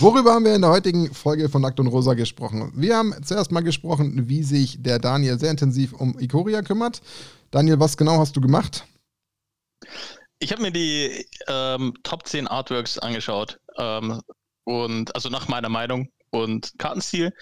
Worüber haben wir in der heutigen Folge von Nackt und Rosa gesprochen? Wir haben zuerst mal gesprochen, wie sich der Daniel sehr intensiv um Ikoria kümmert. Daniel, was genau hast du gemacht? Ich habe mir die ähm, Top 10 Artworks angeschaut. Ähm, und also nach meiner Meinung und Kartenstil.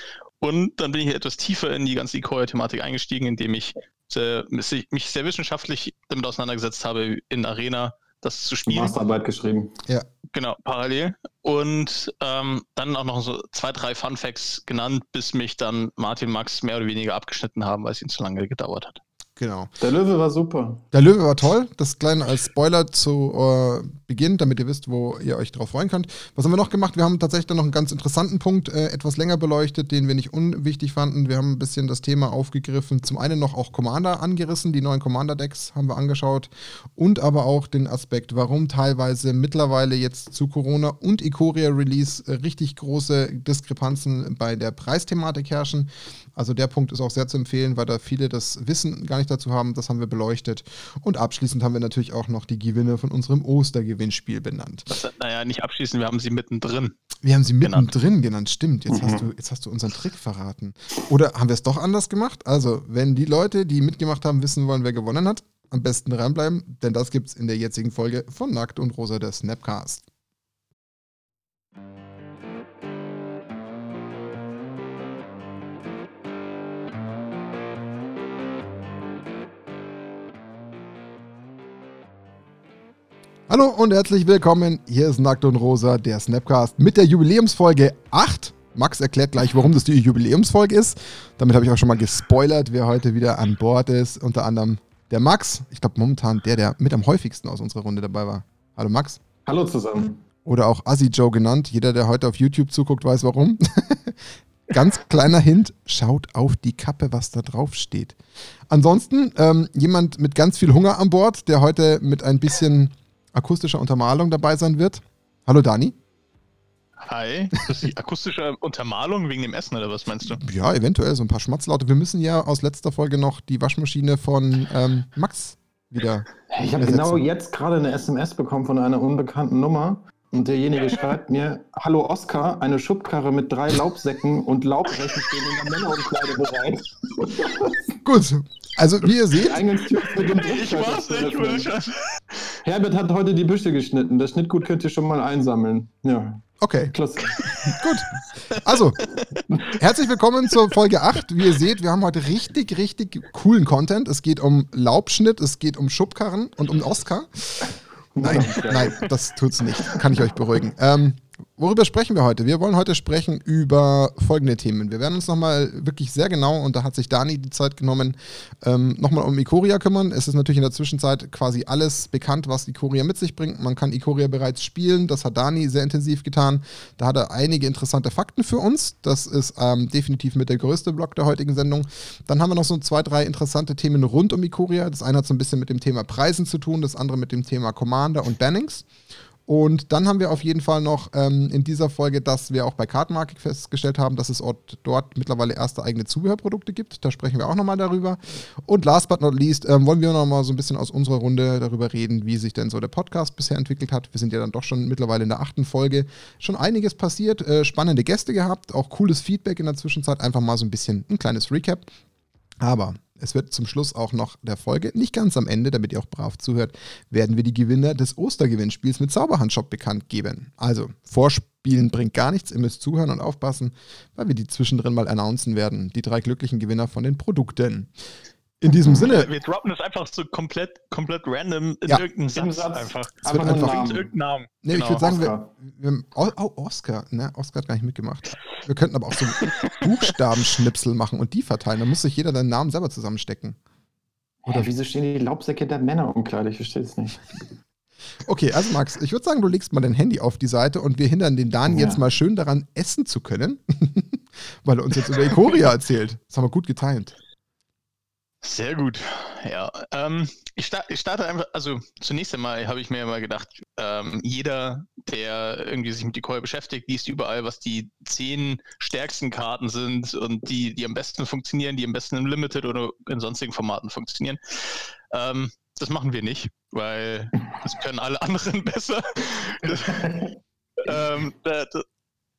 Und dann bin ich etwas tiefer in die ganze Ikoria-Thematik eingestiegen, indem ich sehr, mich sehr wissenschaftlich damit auseinandergesetzt habe, in Arena das zu spielen. Masterarbeit geschrieben. Ja. Genau, parallel. Und ähm, dann auch noch so zwei, drei Fun Facts genannt, bis mich dann Martin Max mehr oder weniger abgeschnitten haben, weil es ihnen zu lange gedauert hat. Genau. Der Löwe war super. Der Löwe war toll. Das kleine als Spoiler zu äh, Beginn, damit ihr wisst, wo ihr euch drauf freuen könnt. Was haben wir noch gemacht? Wir haben tatsächlich noch einen ganz interessanten Punkt äh, etwas länger beleuchtet, den wir nicht unwichtig fanden. Wir haben ein bisschen das Thema aufgegriffen. Zum einen noch auch Commander angerissen. Die neuen Commander-Decks haben wir angeschaut. Und aber auch den Aspekt, warum teilweise mittlerweile jetzt zu Corona und Ikoria-Release äh, richtig große Diskrepanzen bei der Preisthematik herrschen. Also der Punkt ist auch sehr zu empfehlen, weil da viele das Wissen gar nicht dazu haben. Das haben wir beleuchtet. Und abschließend haben wir natürlich auch noch die Gewinne von unserem Ostergewinnspiel benannt. Das, naja, nicht abschließend, wir haben sie mittendrin. Wir haben sie mittendrin genannt, genannt. stimmt. Jetzt, mhm. hast du, jetzt hast du unseren Trick verraten. Oder haben wir es doch anders gemacht? Also, wenn die Leute, die mitgemacht haben, wissen wollen, wer gewonnen hat, am besten reinbleiben, denn das gibt es in der jetzigen Folge von Nackt und Rosa der Snapcast. Hallo und herzlich willkommen. Hier ist Nackt und Rosa, der Snapcast mit der Jubiläumsfolge 8. Max erklärt gleich, warum das die Jubiläumsfolge ist. Damit habe ich auch schon mal gespoilert, wer heute wieder an Bord ist. Unter anderem der Max. Ich glaube momentan der, der mit am häufigsten aus unserer Runde dabei war. Hallo Max. Hallo zusammen. Oder auch Assi Joe genannt. Jeder, der heute auf YouTube zuguckt, weiß warum. Ganz kleiner Hint, schaut auf die Kappe, was da drauf steht. Ansonsten ähm, jemand mit ganz viel Hunger an Bord, der heute mit ein bisschen akustischer Untermalung dabei sein wird. Hallo Dani. Hi, ist die akustische Untermalung wegen dem Essen oder was meinst du? Ja, eventuell so ein paar Schmatzlaute. Wir müssen ja aus letzter Folge noch die Waschmaschine von ähm, Max wieder. Ich habe genau jetzt gerade eine SMS bekommen von einer unbekannten Nummer und derjenige schreibt mir: Hallo Oskar, eine Schubkarre mit drei Laubsäcken und Laubrechen stehen in der Männerumkleide bereit. Gut, also wie ihr seht. ich war's nicht, Herbert hat heute die Büsche geschnitten. Das Schnittgut könnt ihr schon mal einsammeln. Ja. Okay. Klasse. Gut. Also, herzlich willkommen zur Folge 8. Wie ihr seht, wir haben heute richtig, richtig coolen Content. Es geht um Laubschnitt, es geht um Schubkarren und um Oscar. Nein, nein, das tut's nicht. Kann ich euch beruhigen. Ähm, Worüber sprechen wir heute? Wir wollen heute sprechen über folgende Themen. Wir werden uns nochmal wirklich sehr genau, und da hat sich Dani die Zeit genommen, ähm, nochmal um Ikoria kümmern. Es ist natürlich in der Zwischenzeit quasi alles bekannt, was Ikoria mit sich bringt. Man kann Ikoria bereits spielen. Das hat Dani sehr intensiv getan. Da hat er einige interessante Fakten für uns. Das ist ähm, definitiv mit der größte Block der heutigen Sendung. Dann haben wir noch so zwei, drei interessante Themen rund um Ikoria. Das eine hat so ein bisschen mit dem Thema Preisen zu tun, das andere mit dem Thema Commander und Bannings. Und dann haben wir auf jeden Fall noch ähm, in dieser Folge, dass wir auch bei Kartenmarket festgestellt haben, dass es dort, mittlerweile erste eigene Zubehörprodukte gibt. Da sprechen wir auch nochmal darüber. Und last but not least ähm, wollen wir nochmal so ein bisschen aus unserer Runde darüber reden, wie sich denn so der Podcast bisher entwickelt hat. Wir sind ja dann doch schon mittlerweile in der achten Folge. Schon einiges passiert, äh, spannende Gäste gehabt, auch cooles Feedback in der Zwischenzeit. Einfach mal so ein bisschen ein kleines Recap. Aber es wird zum Schluss auch noch der Folge, nicht ganz am Ende, damit ihr auch brav zuhört, werden wir die Gewinner des Ostergewinnspiels mit Zauberhandshop bekannt geben. Also, Vorspielen bringt gar nichts, ihr müsst zuhören und aufpassen, weil wir die zwischendrin mal announcen werden. Die drei glücklichen Gewinner von den Produkten. In diesem Sinne. Wir droppen das einfach so komplett, komplett random in ja. irgendeinen Satz, Satz einfach. Es wird einfach, einfach irgendeinen Namen. Nee, genau. ich würde sagen, wir, wir, oh, oh, Oscar, ne? Oscar hat gar nicht mitgemacht. Wir könnten aber auch so Buchstabenschnipsel machen und die verteilen. Da muss sich jeder deinen Namen selber zusammenstecken. Oder ja, wieso stehen die Laubsäcke der Männer umkleide? Ich verstehe es nicht. Okay, also Max, ich würde sagen, du legst mal dein Handy auf die Seite und wir hindern den Dan ja. jetzt mal schön daran, essen zu können, weil er uns jetzt über Ikoria erzählt. Das haben wir gut geteilt. Sehr gut. Ja, ähm, ich, sta ich, starte einfach, also zunächst einmal habe ich mir immer gedacht, ähm, jeder, der irgendwie sich mit Decoy beschäftigt, liest überall, was die zehn stärksten Karten sind und die, die am besten funktionieren, die am besten im Limited oder in sonstigen Formaten funktionieren. Ähm, das machen wir nicht, weil das können alle anderen besser. ähm, da, da,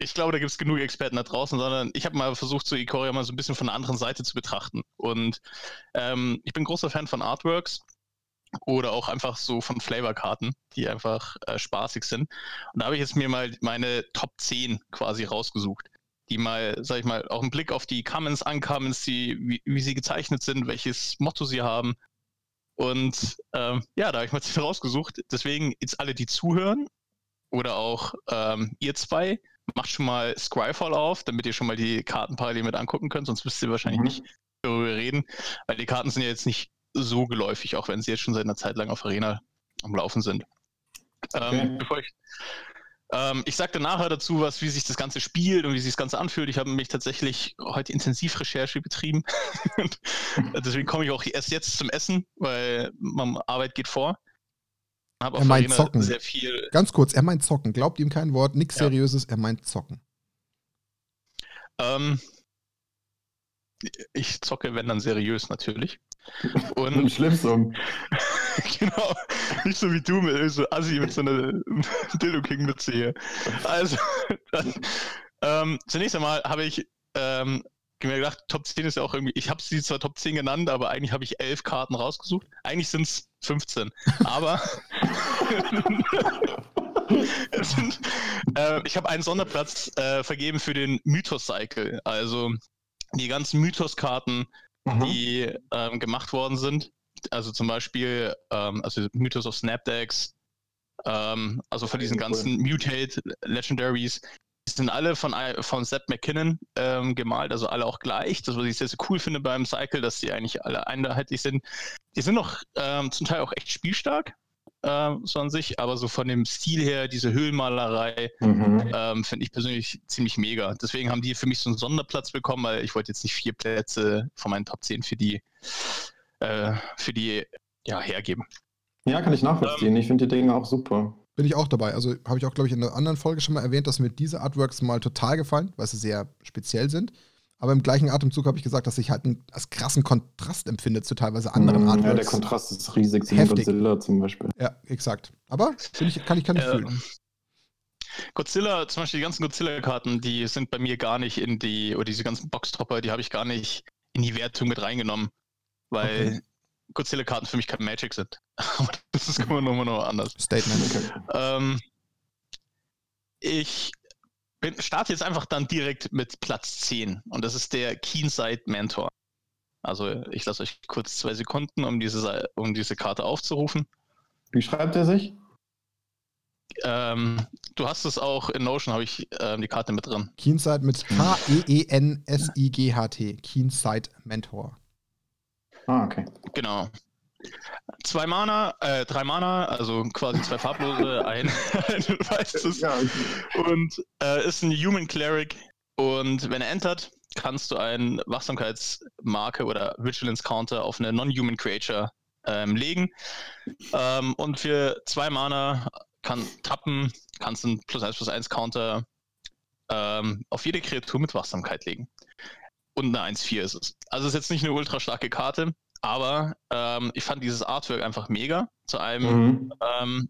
ich glaube, da gibt es genug Experten da draußen, sondern ich habe mal versucht, so Ikoria mal so ein bisschen von der anderen Seite zu betrachten. Und ähm, ich bin großer Fan von Artworks oder auch einfach so von Flavorkarten, die einfach äh, spaßig sind. Und da habe ich jetzt mir mal meine Top 10 quasi rausgesucht, die mal, sag ich mal, auch einen Blick auf die Commons, Uncommons, die, wie, wie sie gezeichnet sind, welches Motto sie haben. Und ähm, ja, da habe ich mal rausgesucht. Deswegen jetzt alle, die zuhören oder auch ähm, ihr zwei, macht schon mal Scryfall auf, damit ihr schon mal die Karten parallel mit angucken könnt, sonst wisst ihr wahrscheinlich mhm. nicht, darüber reden, weil die Karten sind ja jetzt nicht so geläufig, auch wenn sie jetzt schon seit einer Zeit lang auf Arena am Laufen sind. Ähm, okay. Ähm, bevor ich ähm, ich sagte nachher dazu, was, wie sich das Ganze spielt und wie sich das Ganze anfühlt. Ich habe mich tatsächlich heute intensiv Recherche betrieben. Deswegen komme ich auch erst jetzt zum Essen, weil meine Arbeit geht vor. Hab er meint Zocken. Sehr viel Ganz kurz, er meint Zocken. Glaubt ihm kein Wort, nichts ja. Seriöses, er meint Zocken. Ähm, ich zocke, wenn dann seriös natürlich. Und Im Schlipsum. genau. Nicht so wie du mit so Assi mit so einer Dildo King Mütze hier. Also, dann, ähm, zunächst einmal habe ich ähm, mir gedacht, Top 10 ist ja auch irgendwie, ich habe sie zwar Top 10 genannt, aber eigentlich habe ich elf Karten rausgesucht. Eigentlich sind es 15. Aber sind, äh, ich habe einen Sonderplatz äh, vergeben für den Mythos-Cycle. Also die ganzen Mythos-Karten, mhm. die ähm, gemacht worden sind. Also zum Beispiel ähm, also Mythos of Snapdecks, ähm, also von diesen ganzen Mutate Legendaries, sind alle von, von Seth McKinnon ähm, gemalt, also alle auch gleich. Das, was ich sehr, sehr cool finde beim Cycle, dass die eigentlich alle einheitlich sind. Die sind noch ähm, zum Teil auch echt spielstark äh, so an sich, aber so von dem Stil her, diese Höhlenmalerei, mhm. ähm, finde ich persönlich ziemlich mega. Deswegen haben die für mich so einen Sonderplatz bekommen, weil ich wollte jetzt nicht vier Plätze von meinen Top 10 für die, äh, für die ja, hergeben. Ja, kann ich nachvollziehen. Ähm, ich finde die Dinge auch super. Bin ich auch dabei. Also habe ich auch, glaube ich, in einer anderen Folge schon mal erwähnt, dass mir diese Artworks mal total gefallen, weil sie sehr speziell sind. Aber im gleichen Atemzug habe ich gesagt, dass ich halt einen als krassen Kontrast empfinde zu teilweise anderen mm, Artworks. Ja, der Kontrast ist riesig zu Godzilla zum Beispiel. Ja, exakt. Aber ich, kann ich kann ich äh, fühlen. Godzilla, zum Beispiel die ganzen Godzilla-Karten, die sind bei mir gar nicht in die, oder diese ganzen Boxtopper, die habe ich gar nicht in die Wertung mit reingenommen, weil okay. Godzilla-Karten für mich kein Magic sind. Aber das ist immer noch, noch anders. Statement. Okay. Ähm, ich bin, starte jetzt einfach dann direkt mit Platz 10 und das ist der Keenside Mentor. Also ich lasse euch kurz zwei Sekunden, um diese, um diese Karte aufzurufen. Wie schreibt er sich? Ähm, du hast es auch in Notion, habe ich ähm, die Karte mit drin. Keenside mit K-E-E-N-S-I-G-H-T. Keenside Mentor. Ah, okay. Genau. Zwei Mana, äh, drei Mana, also quasi zwei farblose, ein, ein weißes. Ja, okay. Und äh, ist ein Human Cleric. Und wenn er entert, kannst du einen Wachsamkeitsmarke oder Vigilance Counter auf eine Non-Human Creature ähm, legen. Ähm, und für zwei Mana kann tappen, kannst du einen plus 1 plus 1 Counter ähm, auf jede Kreatur mit Wachsamkeit legen. Und eine 1-4 ist es. Also ist jetzt nicht eine ultra starke Karte, aber ähm, ich fand dieses Artwork einfach mega. Zu einem, mhm. ähm,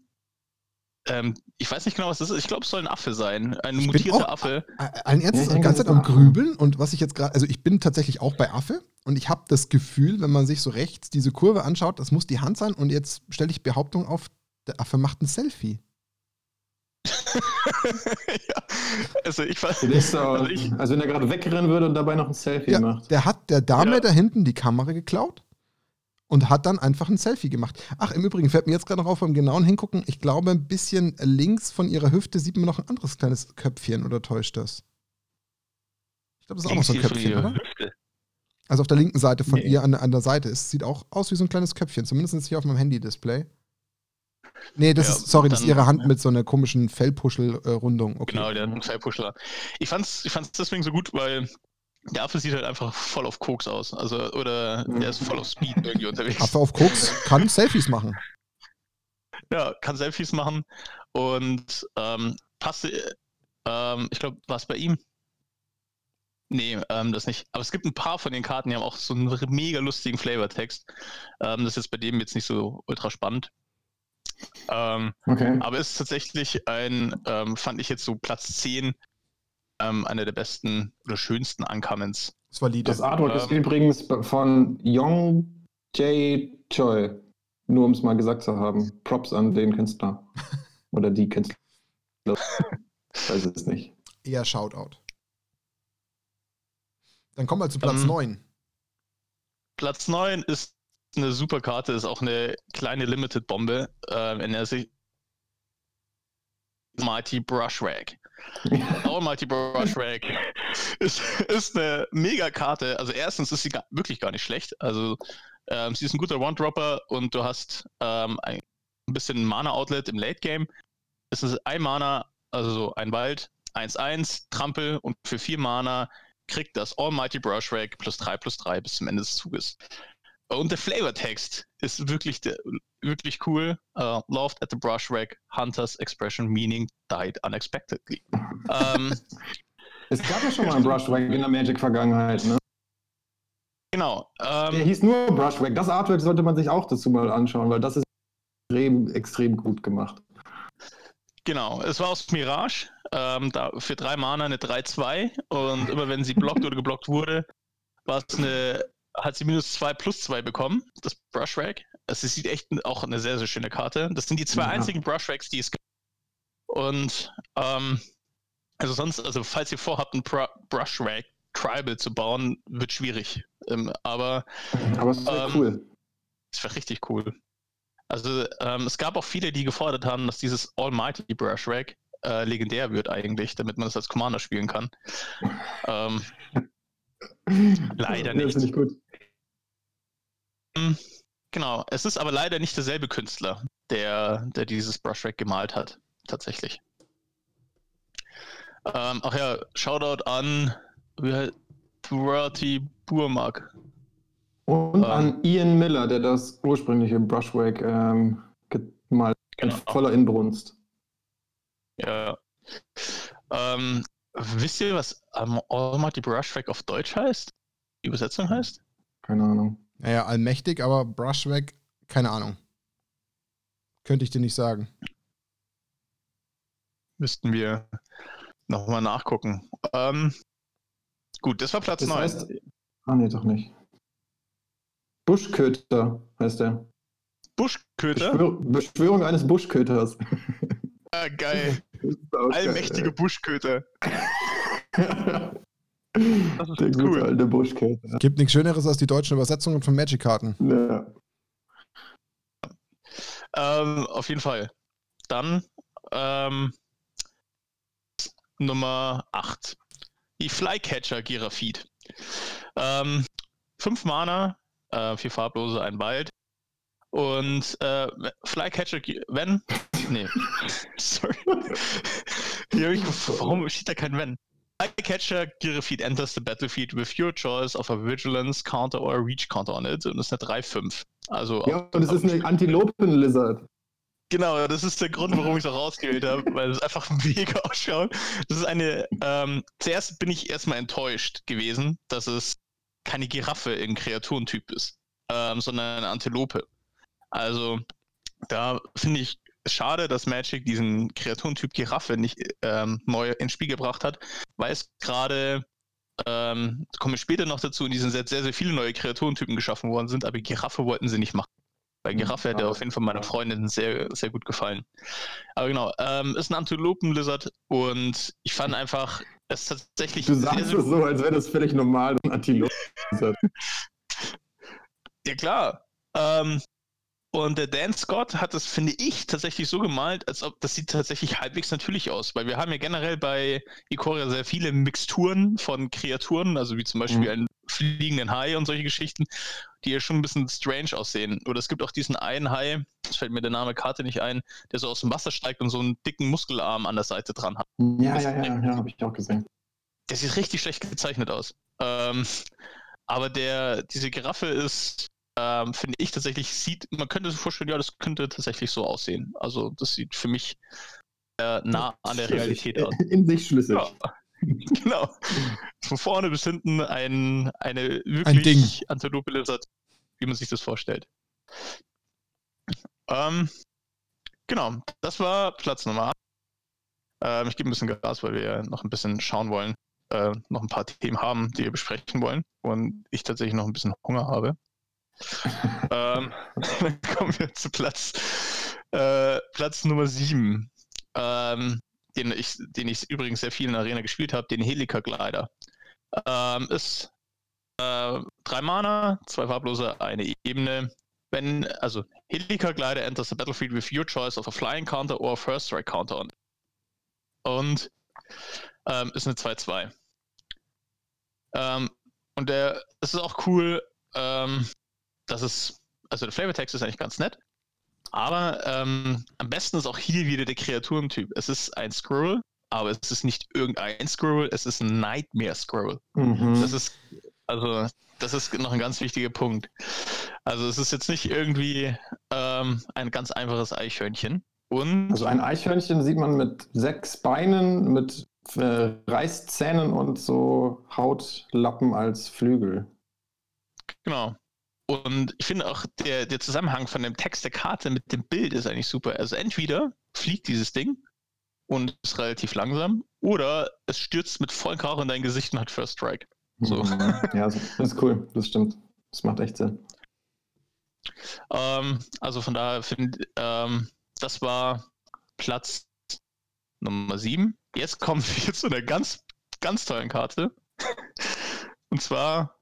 ähm, ich weiß nicht genau, was das ist. Ich glaube, es soll ein Affe sein. Ein ich mutierter Affe. Allen Ernstes, die ganze Zeit am Grübeln. Und was ich jetzt gerade, also ich bin tatsächlich auch bei Affe. Und ich habe das Gefühl, wenn man sich so rechts diese Kurve anschaut, das muss die Hand sein. Und jetzt stelle ich Behauptung auf, der Affe macht ein Selfie. ja, also ich weiß nicht. Also, ich, also wenn er gerade wegrennen würde und dabei noch ein Selfie ja, macht. Der hat der Dame ja. da hinten die Kamera geklaut und hat dann einfach ein Selfie gemacht. Ach, im Übrigen fällt mir jetzt gerade noch auf beim genauen Hingucken, ich glaube, ein bisschen links von ihrer Hüfte sieht man noch ein anderes kleines Köpfchen oder täuscht das? Ich glaube, das ist auch noch so ein Köpfchen, oder? Hüfte. Also auf der linken Seite von nee. ihr an, an der Seite. Es sieht auch aus wie so ein kleines Köpfchen, zumindest hier auf meinem Handy-Display. Nee, das ja, ist, sorry, das ist ihre Hand mit so einer komischen Fellpuschel-Rundung. Okay. Genau, der hat einen Fellpuschel. Ich fand's, ich fand's deswegen so gut, weil der Affe sieht halt einfach voll auf Koks aus. Also, oder der ist voll auf Speed irgendwie unterwegs. Affe auf Koks kann Selfies machen. Ja, kann Selfies machen. Und ähm, passte, ähm, ich glaube, war es bei ihm? Nee, ähm, das nicht. Aber es gibt ein paar von den Karten, die haben auch so einen mega lustigen Flavortext. Ähm, das ist jetzt bei dem jetzt nicht so ultra spannend. Ähm, okay. Aber es ist tatsächlich ein, ähm, fand ich jetzt so Platz 10 ähm, eine der besten oder schönsten Uncommons. Das war Lied. Das Artwork Ähm. ist übrigens von Yong Jae Choi. Nur um es mal gesagt zu haben. Props an den Künstler. Oder die Künstler. Ich weiß es nicht. Eher Shoutout. Dann kommen wir zu Platz Ähm, 9. Platz 9 ist eine super Karte, ist auch eine kleine Limited-Bombe, ähm, in der sich Mighty Brush Rag. Almighty Brush Rag ist, ist eine mega Karte. Also erstens ist sie gar, wirklich gar nicht schlecht. Also ähm, sie ist ein guter One-Dropper und du hast ähm, ein bisschen Mana-Outlet im Late-Game. Es ist ein Mana, also so ein Wald, 1-1, Trampel und für vier Mana kriegt das Almighty Brush Rag plus 3 plus 3 bis zum Ende des Zuges. Und der Flavortext ist wirklich, der, wirklich cool. Uh, loved at the brush rack, Hunter's expression meaning died unexpectedly. ähm, Es gab ja schon mal einen Brushwag in der Magic-Vergangenheit, ne? genau. Der Ähm, hieß nur Brushwag. Das Artwork sollte man sich auch dazu mal anschauen, weil das ist extrem, extrem gut gemacht. genau. Es war aus Mirage. Ähm, da für drei Mana eine 3-2. Und immer wenn sie blockt oder geblockt wurde, war es eine, hat sie minus 2 plus 2 bekommen, das Brush Rack. Also es sieht echt auch eine sehr, sehr schöne Karte. Das sind die zwei Ja. einzigen Brush Racks, die es gibt. Und ähm, also sonst, also falls ihr vorhabt, ein Bru Brush Rack Tribal zu bauen, wird schwierig. Ähm, aber Aber es ist sehr Ähm, cool. es wäre richtig cool. Also ähm, es gab auch viele, die gefordert haben, dass dieses Almighty Brush Rack äh, legendär wird eigentlich, damit man es als Commander spielen kann. ähm, leider nicht. finde ich gut. Genau, es ist aber leider nicht derselbe Künstler, der, der dieses Brush Rack gemalt hat, tatsächlich. Ähm, ach ja, Shoutout an Purati Burmak. Und Ähm. an Ian Miller, der das ursprüngliche Brushwag ähm, gemalt hat, Genau. voller Inbrunst. Ja. Ähm, wisst ihr, was ähm, Almighty Brushback auf Deutsch heißt? Die Übersetzung heißt? Keine Ahnung. Naja, allmächtig, aber Brushwag, keine Ahnung. Könnte ich dir nicht sagen. Müssten wir nochmal nachgucken. Ähm, gut, das war Platz Das 9. heißt. Ah, nee, doch nicht. Buschköter heißt der. Buschköter? Beschwör Beschwörung eines Buschköters. Ah, geil. Auch geil, Allmächtige Buschköter. Das ist Der gute cool. alte Buschköter. Gibt nichts Schöneres als die deutschen Übersetzungen von Magic-Karten. Ja. Ähm, auf jeden Fall. Dann ähm, Nummer 8. Die Flycatcher Giraffid. Ähm, fünf Mana, äh, vier farblose, ein Wald. Und äh, Flycatcher, wenn. Nee. Sorry. Warum steht da kein Wenn? Flycatcher Giraffid enters the battlefield with your choice of a Vigilance Counter or a Reach Counter on it. Und das ist eine 3-5. Also ja, und es ist eine Antilopen-Lizard. Genau, das ist der Grund, warum ich es auch rausgewählt habe, weil es einfach mega ausschaut. Das ist eine, ähm, zuerst bin ich erstmal enttäuscht gewesen, dass es keine Giraffe in Kreaturentyp ist, ähm, sondern eine Antilope. Also, da finde ich schade, dass Magic diesen Kreaturentyp Giraffe nicht ähm, neu ins Spiel gebracht hat, weil es gerade, ähm, kommen wir später noch dazu, in diesem Set sehr, sehr viele neue Kreaturentypen geschaffen worden sind, aber Giraffe wollten sie nicht machen. Weil Giraffe hätte Ja. auf jeden Fall meiner Freundin sehr, sehr gut gefallen. Aber genau, ähm, ist ein Antilopen-Lizard und ich fand einfach, es ist tatsächlich Du sagst sehr es so, als wäre das völlig normal, ein Antilopen-Lizard. Ja, klar. Ähm, und der Dan Scott hat das, finde ich, tatsächlich so gemalt, als ob das sieht tatsächlich halbwegs natürlich aus, weil wir haben ja generell bei Ikoria sehr viele Mixturen von Kreaturen, also wie zum Beispiel Mhm. einen fliegenden Hai und solche Geschichten, die ja schon ein bisschen strange aussehen. Oder es gibt auch diesen einen Hai, das fällt mir der Name Karte nicht ein, der so aus dem Wasser steigt und so einen dicken Muskelarm an der Seite dran hat. Ja, ja, ja, ja, habe ich auch gesehen. Der sieht richtig schlecht gezeichnet aus. Ähm, aber der, diese Giraffe ist, ähm, finde ich tatsächlich, sieht, man könnte sich vorstellen, ja, das könnte tatsächlich so aussehen. Also das sieht für mich äh, nah an der Realität aus. In sich schlüssig. Ja, genau. Von vorne bis hinten ein, eine Ein wirklich Antilope Lizard, wie man sich das vorstellt. Ähm, genau, das war Platz Nummer 8. Ähm, ich gebe ein bisschen Gas, weil wir noch ein bisschen schauen wollen, äh, noch ein paar Themen haben, die wir besprechen wollen und ich tatsächlich noch ein bisschen Hunger habe. Ähm, dann kommen wir zu Platz, äh, Platz Nummer 7, ähm, den, ich, den ich übrigens sehr viel in der Arena gespielt habe, den Helica Glider. Ähm, ist äh, drei Mana, zwei farblose, eine Ebene. Wenn, also Helica Glider enters the battlefield with your choice of a flying counter or a first strike counter on. Und ähm, ist eine 2-2. Ähm, und der, es ist auch cool, ähm, dass es, also der Flavortext ist eigentlich ganz nett, aber ähm, am besten ist auch hier wieder der Kreaturentyp. Es ist ein Scroll, aber es ist nicht irgendein Scroll, es ist ein Nightmare Scroll. Mhm. Das ist, also, das ist noch ein ganz wichtiger Punkt. Also, es ist jetzt nicht irgendwie ähm, ein ganz einfaches Eichhörnchen. Und also, ein Eichhörnchen sieht man mit sechs Beinen, mit äh, Reißzähnen und so Hautlappen als Flügel. Genau. Und ich finde auch, der, der Zusammenhang von dem Text der Karte mit dem Bild ist eigentlich super. Also entweder fliegt dieses Ding und ist relativ langsam, oder es stürzt mit vollem Krach in dein Gesicht und hat First Strike. So. Ja, das ist cool, das stimmt. Das macht echt Sinn. Ähm, also von daher finde ähm, das war Platz Nummer 7. Jetzt kommen wir zu einer ganz, ganz tollen Karte. Und zwar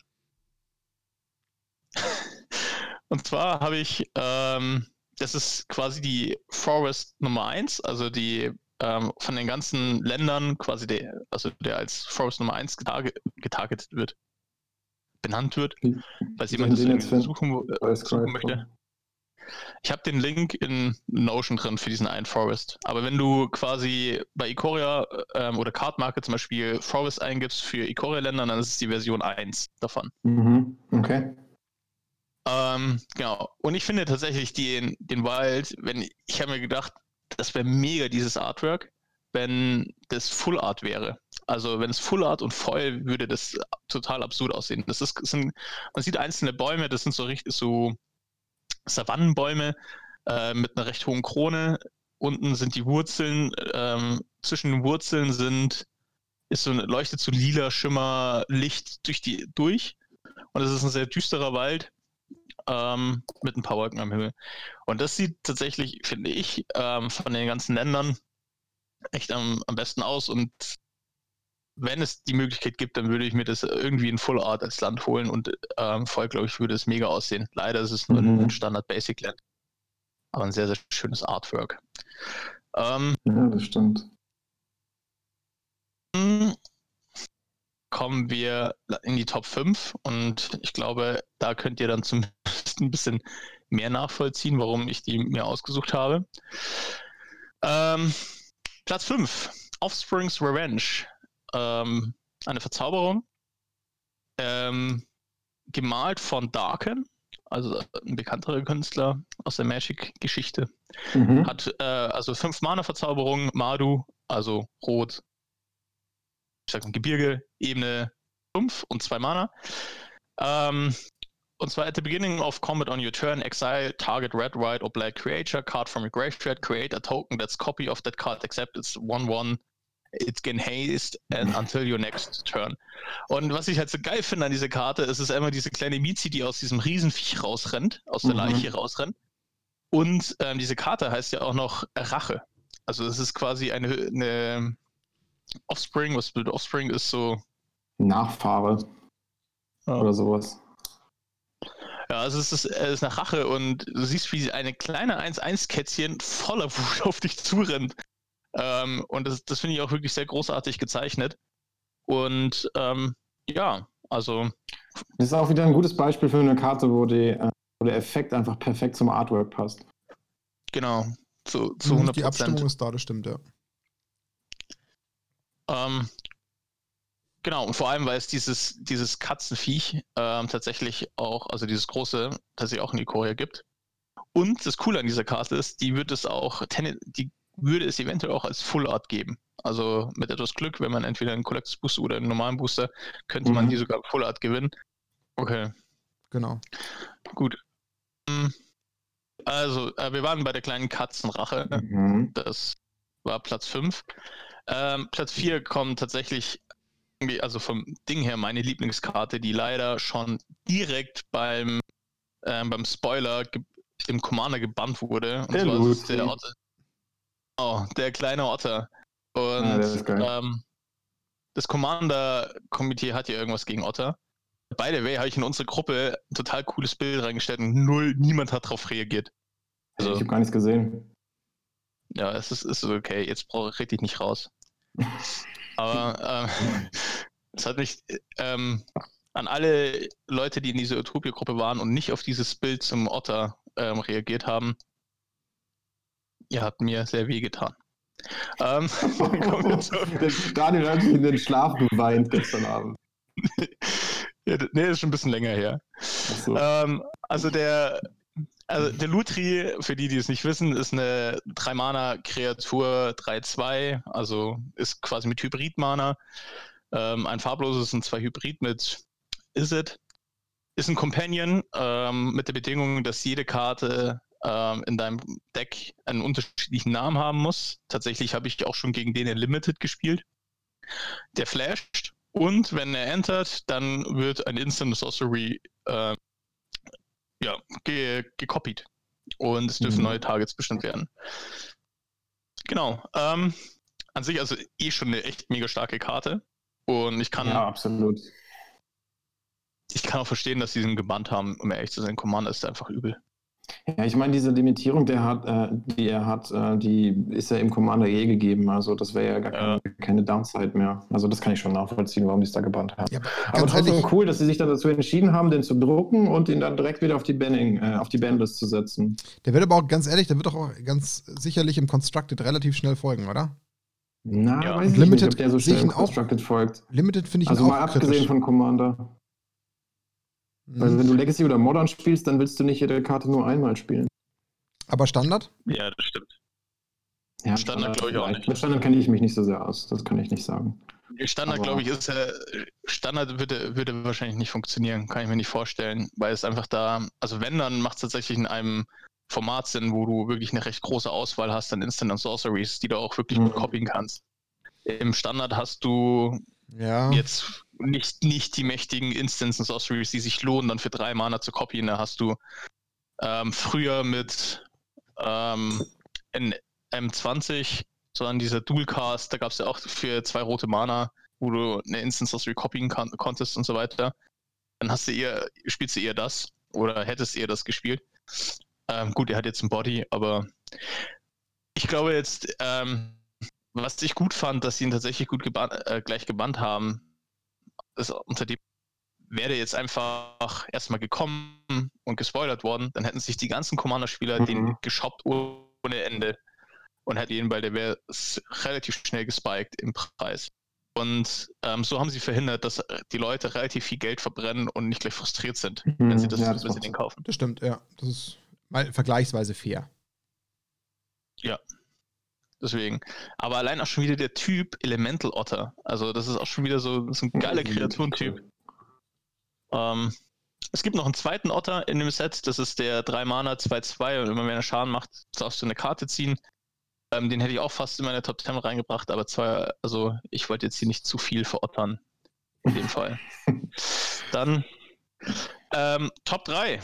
und zwar habe ich, ähm, das ist quasi die Forest Nummer 1, also die ähm, von den ganzen Ländern quasi der, also der als Forest Nummer 1 getarget, getargetet wird, benannt wird, falls jemand das irgendwie suchen, äh, suchen möchte. Ich habe den Link in Notion drin für diesen einen Forest. Aber wenn du quasi bei Ikoria ähm, oder Cardmarket zum Beispiel Forest eingibst für Ikoria-Länder, dann ist es die Version 1 davon. Mhm. Okay. Ähm, genau. Und ich finde tatsächlich den, den Wild, wenn ich habe mir gedacht, das wäre mega, dieses Artwork, wenn das Full Art wäre. Also wenn es Full Art und voll würde das total absurd aussehen. Das ist, sind, man sieht einzelne Bäume, das sind so richtig so Savannenbäume äh, mit einer recht hohen Krone. Unten sind die Wurzeln, ähm, zwischen den Wurzeln sind, ist so ein, leuchtet so lila Schimmer Licht durch die durch. Und es ist ein sehr düsterer Wald ähm, mit ein paar Wolken am Himmel. Und das sieht tatsächlich, finde ich, ähm, von den ganzen Ländern echt am, am besten aus. Und wenn es die Möglichkeit gibt, dann würde ich mir das irgendwie in Full Art als Land holen und ähm, voll, glaube ich, würde es mega aussehen. Leider ist es nur mhm. ein Standard Basic Land. Aber ein sehr, sehr schönes Artwork. Ähm, ja, das stimmt. Kommen wir in die Top 5 und ich glaube, da könnt ihr dann zumindest ein bisschen mehr nachvollziehen, warum ich die mir ausgesucht habe. Ähm, Platz 5, Offspring's Revenge. Ähm, eine Verzauberung. Ähm, gemalt von Darken, also ein bekannterer Künstler aus der Magic-Geschichte. Mhm. Hat äh, also fünf Mana-Verzauberungen, Madu, also Rot, ich sag mal, Gebirge, Ebene 5 und 2 Mana. Ähm, und zwar at the beginning of combat on your turn, exile target red, white or black creature card from your graveyard, create a token that's copy of that card, except it's 1-1. It can haste and until your next turn. Und was ich halt so geil finde an dieser Karte, ist es immer diese kleine Mizi, die aus diesem Riesenviech rausrennt, aus der mhm. Leiche rausrennt. Und ähm, diese Karte heißt ja auch noch Rache. Also es ist quasi eine, eine Offspring, was bedeutet Offspring ist so. Nachfahre. Ja. Oder sowas. Ja, also es ist, es ist eine Rache und du siehst, wie eine kleine 1-1-Kätzchen voller Wut auf dich zurennt. Ähm, und das, das finde ich auch wirklich sehr großartig gezeichnet. Und ähm, ja, also. Das ist auch wieder ein gutes Beispiel für eine Karte, wo, die, äh, wo der Effekt einfach perfekt zum Artwork passt. Genau, zu, zu 100%. Die Abstimmung ist da, das stimmt, ja. Ähm, genau, und vor allem, weil es dieses, dieses Katzenviech ähm, tatsächlich auch, also dieses große, das es auch in Ikoria gibt. Und das Coole an dieser Karte ist, die wird es auch, die würde es eventuell auch als Full Art geben. Also mit etwas Glück, wenn man entweder einen Collectors Booster oder einen normalen Booster, könnte mhm. man die sogar Full Art gewinnen. Okay. Genau. Gut. Hm. Also, äh, wir waren bei der kleinen Katzenrache. Mhm. Das war Platz 5. Ähm, Platz 4 kommt tatsächlich, also vom Ding her, meine Lieblingskarte, die leider schon direkt beim, ähm, beim Spoiler im Commander gebannt wurde. Und Der zwar ist der. Otter. Oh, der kleine Otter. Und Ah, ist geil. ähm, das Commander-Komitee hat ja irgendwas gegen Otter. By the way, habe ich in unsere Gruppe ein total cooles Bild reingestellt und null, niemand hat darauf reagiert. Also, Ich habe gar nichts gesehen. ja, es ist, ist okay, jetzt brauche ich richtig nicht raus. Aber ähm, es hat mich ähm, an alle Leute, die in dieser Utopia-Gruppe waren und nicht auf dieses Bild zum Otter ähm, reagiert haben, ihr habt mir sehr weh getan. Ähm, Der Daniel hat sich in den Schlaf geweint gestern Abend. ja, nee, ist schon ein bisschen länger her. Achso. Ähm, also der, also der Lutri, für die, die es nicht wissen, ist eine 3-Mana-Kreatur 3-2, also ist quasi mit Hybrid-Mana. Ähm, ein farbloses und zwei Hybrid mit Izzet. Ist ein Companion ähm, mit der Bedingung, dass jede Karte ähm, in deinem Deck einen unterschiedlichen Namen haben muss. Tatsächlich habe ich auch schon gegen den in Limited gespielt. Der flasht und wenn er entert, dann wird ein Instant Sorcery äh, ja, ge gekopiert. Und es dürfen Mhm. neue Targets bestimmt werden. Genau. Ähm, an sich also eh schon eine echt mega starke Karte. Und ich kann, ja, absolut. ich kann auch verstehen, dass sie ihn gebannt haben, um ehrlich zu sein. Commander ist einfach übel. Ja, ich meine, diese Limitierung, der hat, äh, die er hat, äh, die ist ja im Commander eh gegeben. Also das wäre ja gar keine, keine Downside mehr. Also das kann ich schon nachvollziehen, warum die es da gebannt haben. Ja, aber trotzdem ehrlich, cool, dass sie sich dann dazu entschieden haben, den zu drucken und ihn dann direkt wieder auf die Banning, äh, auf die Bandlist zu setzen. der wird aber auch ganz ehrlich, der wird doch auch ganz sicherlich im Constructed relativ schnell folgen, oder? Na, Ja. weiß ich Limited nicht, ob der so schnell auch- Constructed folgt. Limited finde ich Also ihn mal auch abgesehen kritisch. von Commander. Mhm. Also wenn du Legacy oder Modern spielst, dann willst du nicht jede Karte nur einmal spielen. aber Standard? Ja, das stimmt. Ja, Standard glaube ich auch nicht. Mit Standard kenne ich mich nicht so sehr aus. Das kann ich nicht sagen. Standard, glaube ich, ist äh, Standard würde, würde wahrscheinlich nicht funktionieren, kann ich mir nicht vorstellen, weil es einfach da, also wenn, dann macht es tatsächlich in einem Format Sinn, wo du wirklich eine recht große Auswahl hast an Instant und Sorceries, die du auch wirklich gut Mhm. copyen kannst. Im Standard hast du Ja. jetzt nicht, nicht die mächtigen Instants und Sorceries, die sich lohnen, dann für drei Mana zu copyen. Da hast du ähm, früher mit ähm, in M20, sondern dieser Dualcast, da gab es ja auch für zwei rote Mana, wo du eine Instant Sorcery copyen kann, konntest und so weiter. Dann hast du eher, spielst du eher das oder hättest eher das gespielt. Ähm, gut, er hat jetzt einen Body, aber ich glaube jetzt, ähm, was ich gut fand, dass sie ihn tatsächlich gut geban äh, gleich gebannt haben, ist unter dem wäre der jetzt einfach erstmal gekommen und gespoilert worden, dann hätten sich die ganzen Commander-Spieler Mhm. den geshoppt ohne Ende und hätten ihn, weil der wäre relativ schnell gespiked im Preis. Und ähm, so haben sie verhindert, dass die Leute relativ viel Geld verbrennen und nicht gleich frustriert sind, wenn sie, das, Mhm. Ja, das wenn sie den kaufen. Das stimmt, ja. Das ist mal vergleichsweise fair. Deswegen. Aber allein auch schon wieder der Typ Elemental Otter. Also, das ist auch schon wieder so, ist ein geiler Mhm, Kreaturentyp. Ähm, es gibt noch einen zweiten Otter in dem Set, das ist der 3 Mana 2-2 und immer wenn er Schaden macht, darfst du eine Karte ziehen. Ähm, den hätte ich auch fast in meine Top 10 reingebracht, aber zwar, also ich wollte jetzt hier nicht zu viel verottern. In dem Fall. Dann ähm, Top 3.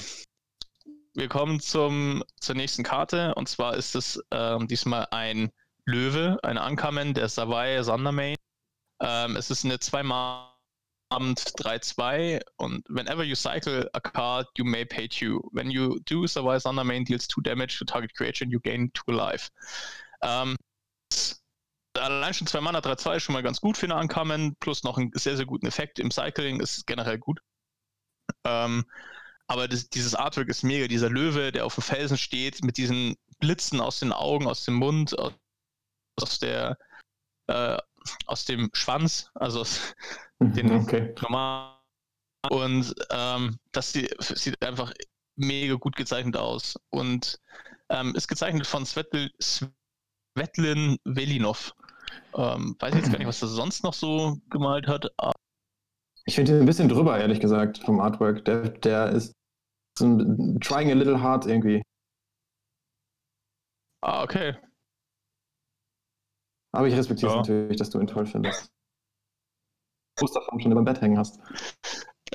Wir kommen zum, zur nächsten Karte und zwar ist es ähm, diesmal ein Löwe, ein Uncommon, der Savai Sandermain. Ähm, es ist eine 2 Mana Abend 3-2 und whenever you cycle a card, you may pay two. When you do, Savai Sandermain deals 2 damage to target creature and you gain 2 alive. Ähm, allein schon 2 Mana 3-2 ist schon mal ganz gut für eine Uncommon, plus noch einen sehr, sehr guten Effekt im Cycling ist generell gut. Ähm, aber das, dieses Artwork ist mega. Dieser Löwe, der auf dem Felsen steht, mit diesen Blitzen aus den Augen, aus dem Mund, aus, aus der äh, aus dem Schwanz, also aus den Okay. normal. Und ähm, das sieht, sieht einfach mega gut gezeichnet aus. Und ähm, ist gezeichnet von Svetl, Svetlin Velinov. Ähm, weiß ich jetzt gar nicht, was er sonst noch so gemalt hat. Ich finde ihn ein bisschen drüber, ehrlich gesagt, vom Artwork. Der, der ist so ein trying a little hard irgendwie. Ah, okay. Aber ich respektiere es Ja. natürlich, dass du ihn toll findest. Musterform schon über dem Bett hängen hast.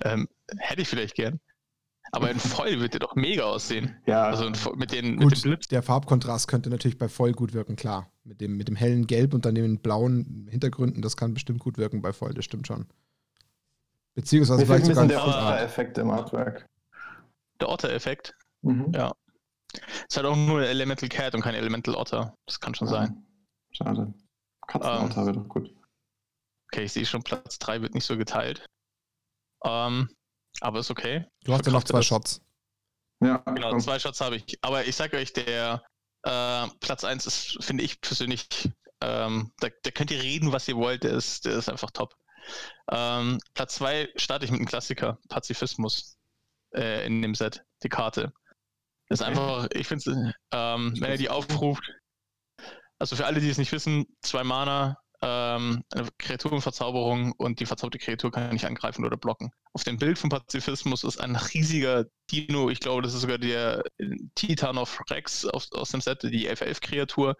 Ähm, hätte ich vielleicht gern. Aber in voll wird der doch mega aussehen. Ja, Also mit den, mit Gut, den Blitz. der Farbkontrast könnte natürlich bei voll gut wirken, klar. Mit dem, mit dem hellen Gelb und dann den blauen Hintergründen, das kann bestimmt gut wirken bei voll, das stimmt schon. Beziehungsweise mir vielleicht ein sogar bisschen ein der Otter- Footart. Effekt im Artwork. Der Otter-Effekt. Mhm. Ja. Ist halt auch nur ein Elemental Cat und kein Elemental Otter. Das kann schon sein. Schade. Katzenotter Ähm. wäre doch gut. Okay, ich sehe schon, Platz 3 wird nicht so geteilt. Ähm, aber ist okay. Du hast ja noch zwei das. Shots. Ja, Genau, komm. zwei Shots habe ich. Aber ich sage euch, der äh, Platz 1 ist, finde ich persönlich, ähm, da, da könnt ihr reden, was ihr wollt, der ist, der ist einfach top. Ähm, Platz 2 starte ich mit einem Klassiker, Pazifismus äh, in dem Set, die Karte. Das ist einfach, ich finde, ähm, wenn ihr die aufruft, also für alle, die es nicht wissen, zwei Mana, ähm, eine Kreaturenverzauberung und die verzauberte Kreatur kann nicht angreifen oder blocken. Auf dem Bild von Pazifismus ist ein riesiger Dino, ich glaube, das ist sogar der äh, Titan of Rex aus, aus dem Set, die F11-Kreatur,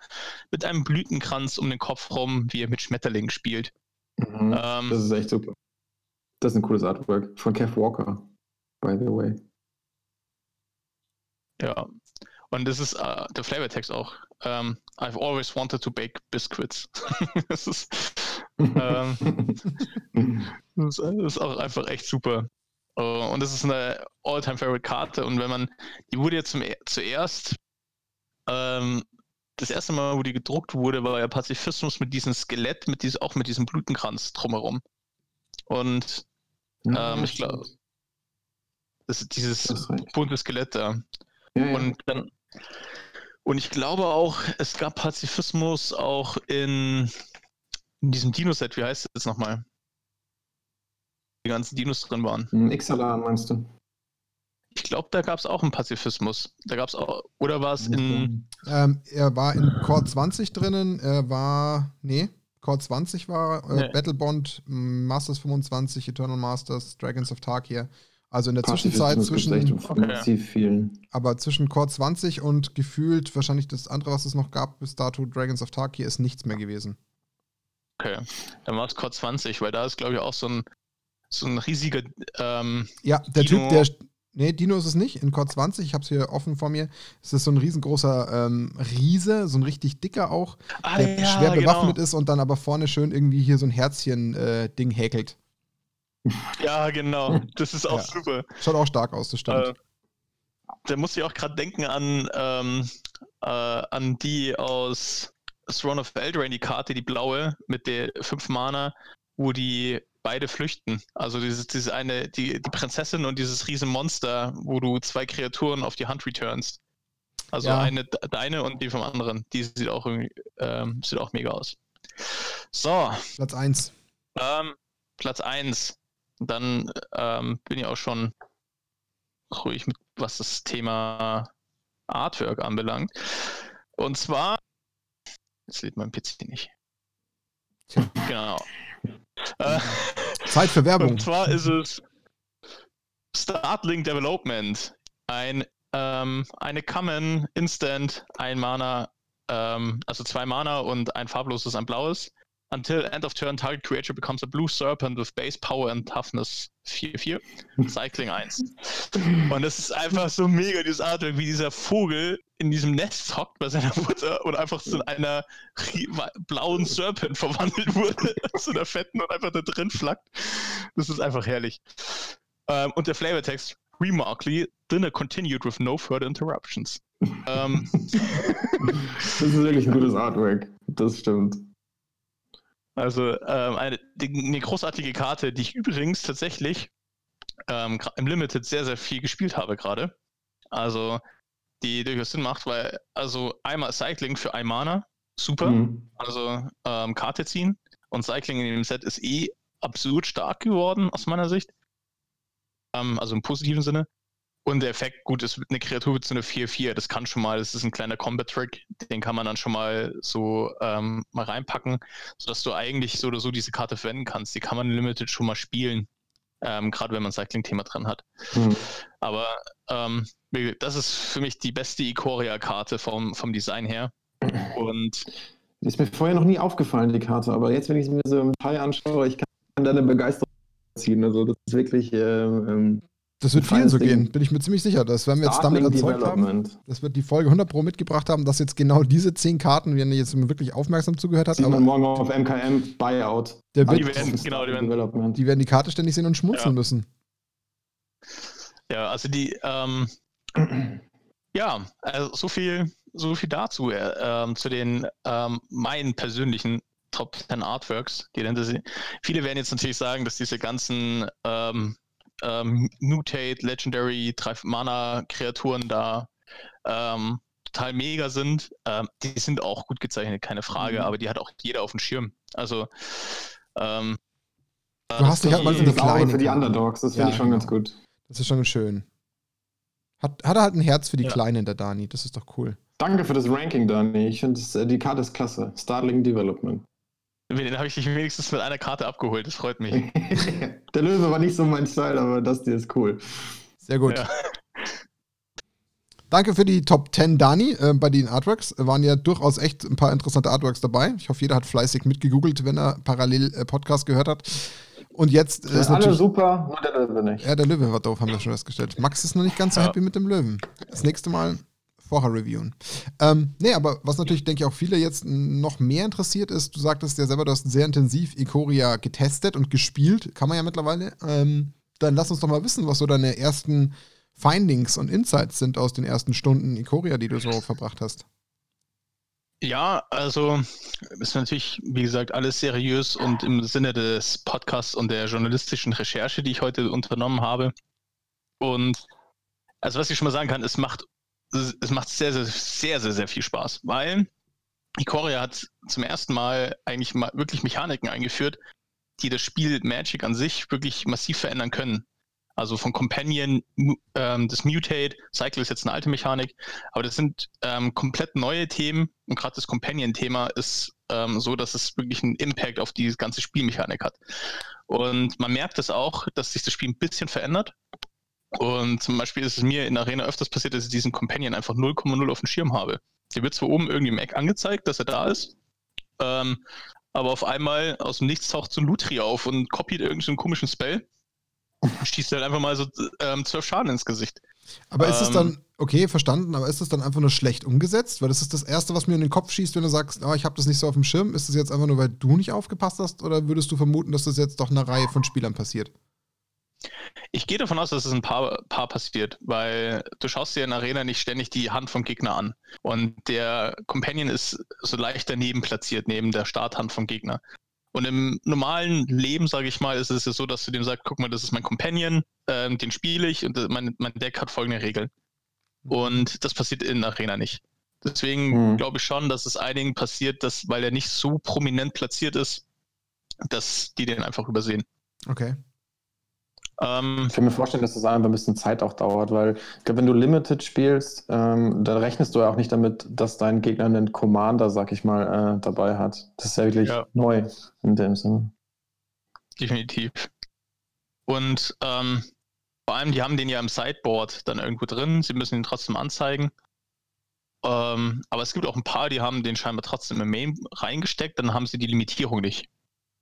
mit einem Blütenkranz um den Kopf rum, wie er mit Schmetterlingen spielt. Mhm. Ähm, Das ist echt super. Das ist ein cooles Artwork von Kev Walker, by the way. Ja. Und das ist äh, der Flavortext auch. Ähm, I've always wanted to bake biscuits. das, ist, ähm, das, ist, auch einfach echt super. Äh, und das ist eine All-Time-Favorite-Karte. Und wenn man, die wurde ja zum, zuerst, ähm, das erste Mal, wo die gedruckt wurde, war ja Pazifismus mit diesem Skelett, mit diesem, auch mit diesem Blütenkranz drumherum. Und Ja, Ähm, ich glaub- stimmt. das ist dieses bunte Skelett da. Ja, ja. Und dann und ich glaube auch, es gab Pazifismus auch in, in diesem Dino-Set, wie heißt das nochmal? Die ganzen Dinos drin waren. Ein Ixalan meinst du? Ich glaube, da gab es auch einen Pazifismus. Da gab es auch, oder war es in, Ähm, er war in Core 20 drinnen, er war, nee, Core 20 war äh, Nee. Battlebond, Masters 25, Eternal Masters, Dragons of Tarkir. Also in der Pazifismus Zwischenzeit zwischen, vielen. aber zwischen Core 20 und gefühlt wahrscheinlich das andere, was es noch gab bis dato, Dragons of Tarkir, ist nichts mehr gewesen. okay, dann war es Core 20, weil da ist, glaube ich, auch so ein, so ein riesiger, ähm, Ja, der Dino. Typ, der. Nee, Dino ist es nicht. In Core 20, ich habe es hier offen vor mir. Es ist so ein riesengroßer ähm, Riese, so ein richtig dicker auch, ah, der schwer bewaffnet ist und dann aber vorne schön irgendwie hier so ein Herzchen-Ding häkelt. Ja, genau. Das ist auch Ja. super. Schaut auch stark aus, das stimmt. Äh, da muss ich auch gerade denken an, ähm, äh, an die aus Throne of Eldraine, die Karte, die blaue, mit der 5 Mana, wo die beide flüchten. Also dieses, diese eine, die, die Prinzessin und dieses Riesenmonster, wo du zwei Kreaturen auf die Hand returnst. Also Ja. eine de- deine und die vom anderen. Die sieht auch irgendwie, ähm, sieht auch mega aus. So, Platz 1. ähm, Platz 1. Dann ähm, bin ich auch schon ruhig mit, was das Thema Artwork anbelangt. Und zwar, jetzt lädt mein PC nicht. Tja. Genau. Äh, Zeit für Werbung. und zwar ist es Startling Development. Ein, ähm, eine Common Instant, ein Mana, ähm, also zwei Mana und ein farbloses, ein blaues. Until end of turn, target creature becomes a blue serpent with base power and toughness 4-4. Cycling 1. Und das ist einfach so mega, dieses Artwork, wie dieser Vogel in diesem Nest hockt bei seiner Mutter und einfach zu einer blauen Serpent verwandelt wurde, zu einer fetten und einfach da drin flackt. Das ist einfach herrlich. Ähm, und der Flavortext, remarkably, dinner continued with no further interruptions. ähm, Das ist wirklich ein gutes Artwork. Das stimmt. Also ähm, eine, eine großartige Karte, die ich übrigens tatsächlich ähm, im Limited sehr, sehr viel gespielt habe gerade. Also die durchaus Sinn macht, weil also einmal Cycling für ein Mana, super. Mhm. Also ähm, Karte ziehen und Cycling in dem Set ist eh absurd stark geworden aus meiner Sicht. Ähm, also im positiven Sinne. Und der Effekt, gut, ist eine Kreatur mit so eine 4-4, das kann schon mal, das ist ein kleiner Combat-Trick, den kann man dann schon mal so ähm, mal reinpacken, sodass du eigentlich so oder so diese Karte verwenden kannst. Die kann man Limited schon mal spielen, ähm, gerade wenn man Cycling-Thema dran hat. Mhm. Aber ähm, das ist für mich die beste Ikoria-Karte vom, vom Design her. Und Ist mir vorher noch nie aufgefallen, die Karte, aber jetzt, wenn ich sie mir so im Detail anschaue, ich kann da eine Begeisterung ziehen. Also das ist wirklich. Ähm, ähm das wird vielen so gehen, bin ich mir ziemlich sicher. Dass, wenn wir jetzt damit erzeugt haben, das wird die Folge 100 Pro mitgebracht haben, dass jetzt genau diese 10 Karten, wenn ihr jetzt wirklich aufmerksam zugehört habt. Sieht man morgen auf MKM Buyout. Der wird, die, werden, genau, die, werden, die werden die Karte ständig sehen und schmunzeln ja. müssen. Ja, also die, ähm, ja, also so viel, so viel dazu, äh, ähm, zu den ähm, meinen persönlichen Top 10 Artworks. Die viele werden jetzt natürlich sagen, dass diese ganzen ähm, ähm, Mutate, Legendary, 3-Mana-Kreaturen da ähm, total mega sind. Ähm, die sind auch gut gezeichnet, keine Frage, mhm. aber die hat auch jeder auf dem Schirm. Also ähm, Du hast dich halt mal in die Kleine. Für die Underdogs, das finde ja, ich schon genau. ganz gut. Das ist schon schön. Hat, hat er halt ein Herz für die ja. Kleinen, der Dani. Das ist doch cool. Danke für das Ranking, Dani. Ich finde, äh, die Karte ist klasse. Startling Development. Den habe ich dich wenigstens mit einer Karte abgeholt. Das freut mich. der Löwe war nicht so mein Style, aber das hier ist cool. Sehr gut. Ja. Danke für die Top 10, Dani. Äh, bei den Artworks waren ja durchaus echt ein paar interessante Artworks dabei. Ich hoffe, jeder hat fleißig mitgegoogelt, wenn er parallel äh, Podcast gehört hat. Und jetzt äh, ist alle super, nur der Löwe nicht. Ja, der Löwe war doof, haben wir schon festgestellt. Max ist noch nicht ganz so ja. happy mit dem Löwen. Das nächste Mal vorher reviewen. Ähm, nee, aber was natürlich, denke ich, auch viele jetzt noch mehr interessiert ist, du sagtest ja selber, du hast sehr intensiv Ikoria getestet und gespielt, kann man ja mittlerweile. Ähm, dann lass uns doch mal wissen, was so deine ersten Findings und Insights sind aus den ersten Stunden Ikoria, die du so verbracht hast. Ja, also ist natürlich, wie gesagt, alles seriös und im Sinne des Podcasts und der journalistischen Recherche, die ich heute unternommen habe. Und also was ich schon mal sagen kann, es macht, es macht sehr, sehr, sehr, sehr, sehr viel Spaß, weil Ikoria hat zum ersten Mal eigentlich mal wirklich Mechaniken eingeführt, die das Spiel Magic an sich wirklich massiv verändern können. Also von Companion, ähm, das Mutate, Cycle ist jetzt eine alte Mechanik, aber das sind ähm, komplett neue Themen und gerade das Companion-Thema ist ähm, so, dass es wirklich einen Impact auf die ganze Spielmechanik hat. Und man merkt es auch, dass sich das Spiel ein bisschen verändert. Und zum Beispiel ist es mir in der Arena öfters passiert, dass ich diesen Companion einfach 0,0 auf dem Schirm habe. Der wird zwar oben irgendwie im Eck angezeigt, dass er da ist, ähm, aber auf einmal aus dem Nichts taucht so ein Lutri auf und kopiert irgendeinen komischen Spell schießt halt einfach mal so ähm, zwölf Schaden ins Gesicht. Aber ist es ähm, dann, okay, verstanden, aber ist es dann einfach nur schlecht umgesetzt? Weil das ist das Erste, was mir in den Kopf schießt, wenn du sagst, oh, ich habe das nicht so auf dem Schirm. Ist das jetzt einfach nur, weil du nicht aufgepasst hast? Oder würdest du vermuten, dass das jetzt doch einer Reihe von Spielern passiert? Ich gehe davon aus, dass es ein paar, paar passiert, weil du schaust dir in der Arena nicht ständig die Hand vom Gegner an. Und der Companion ist so leicht daneben platziert, neben der Starthand vom Gegner. Und im normalen Leben, sage ich mal, ist es so, dass du dem sagst, guck mal, das ist mein Companion, äh, den spiele ich und mein, mein Deck hat folgende Regeln. Und das passiert in der Arena nicht. Deswegen hm. glaube ich schon, dass es einigen passiert, dass, weil er nicht so prominent platziert ist, dass die den einfach übersehen. Okay. Ähm, ich kann mir vorstellen, dass das einfach ein bisschen Zeit auch dauert, weil ich glaube, wenn du Limited spielst, ähm, dann rechnest du ja auch nicht damit, dass dein Gegner einen Commander, sag ich mal, äh, dabei hat. Das ist ja wirklich ja. neu in dem Sinne. Definitiv. Und ähm, vor allem, die haben den ja im Sideboard dann irgendwo drin. Sie müssen ihn trotzdem anzeigen. Ähm, aber es gibt auch ein paar, die haben den scheinbar trotzdem im Main reingesteckt, dann haben sie die Limitierung nicht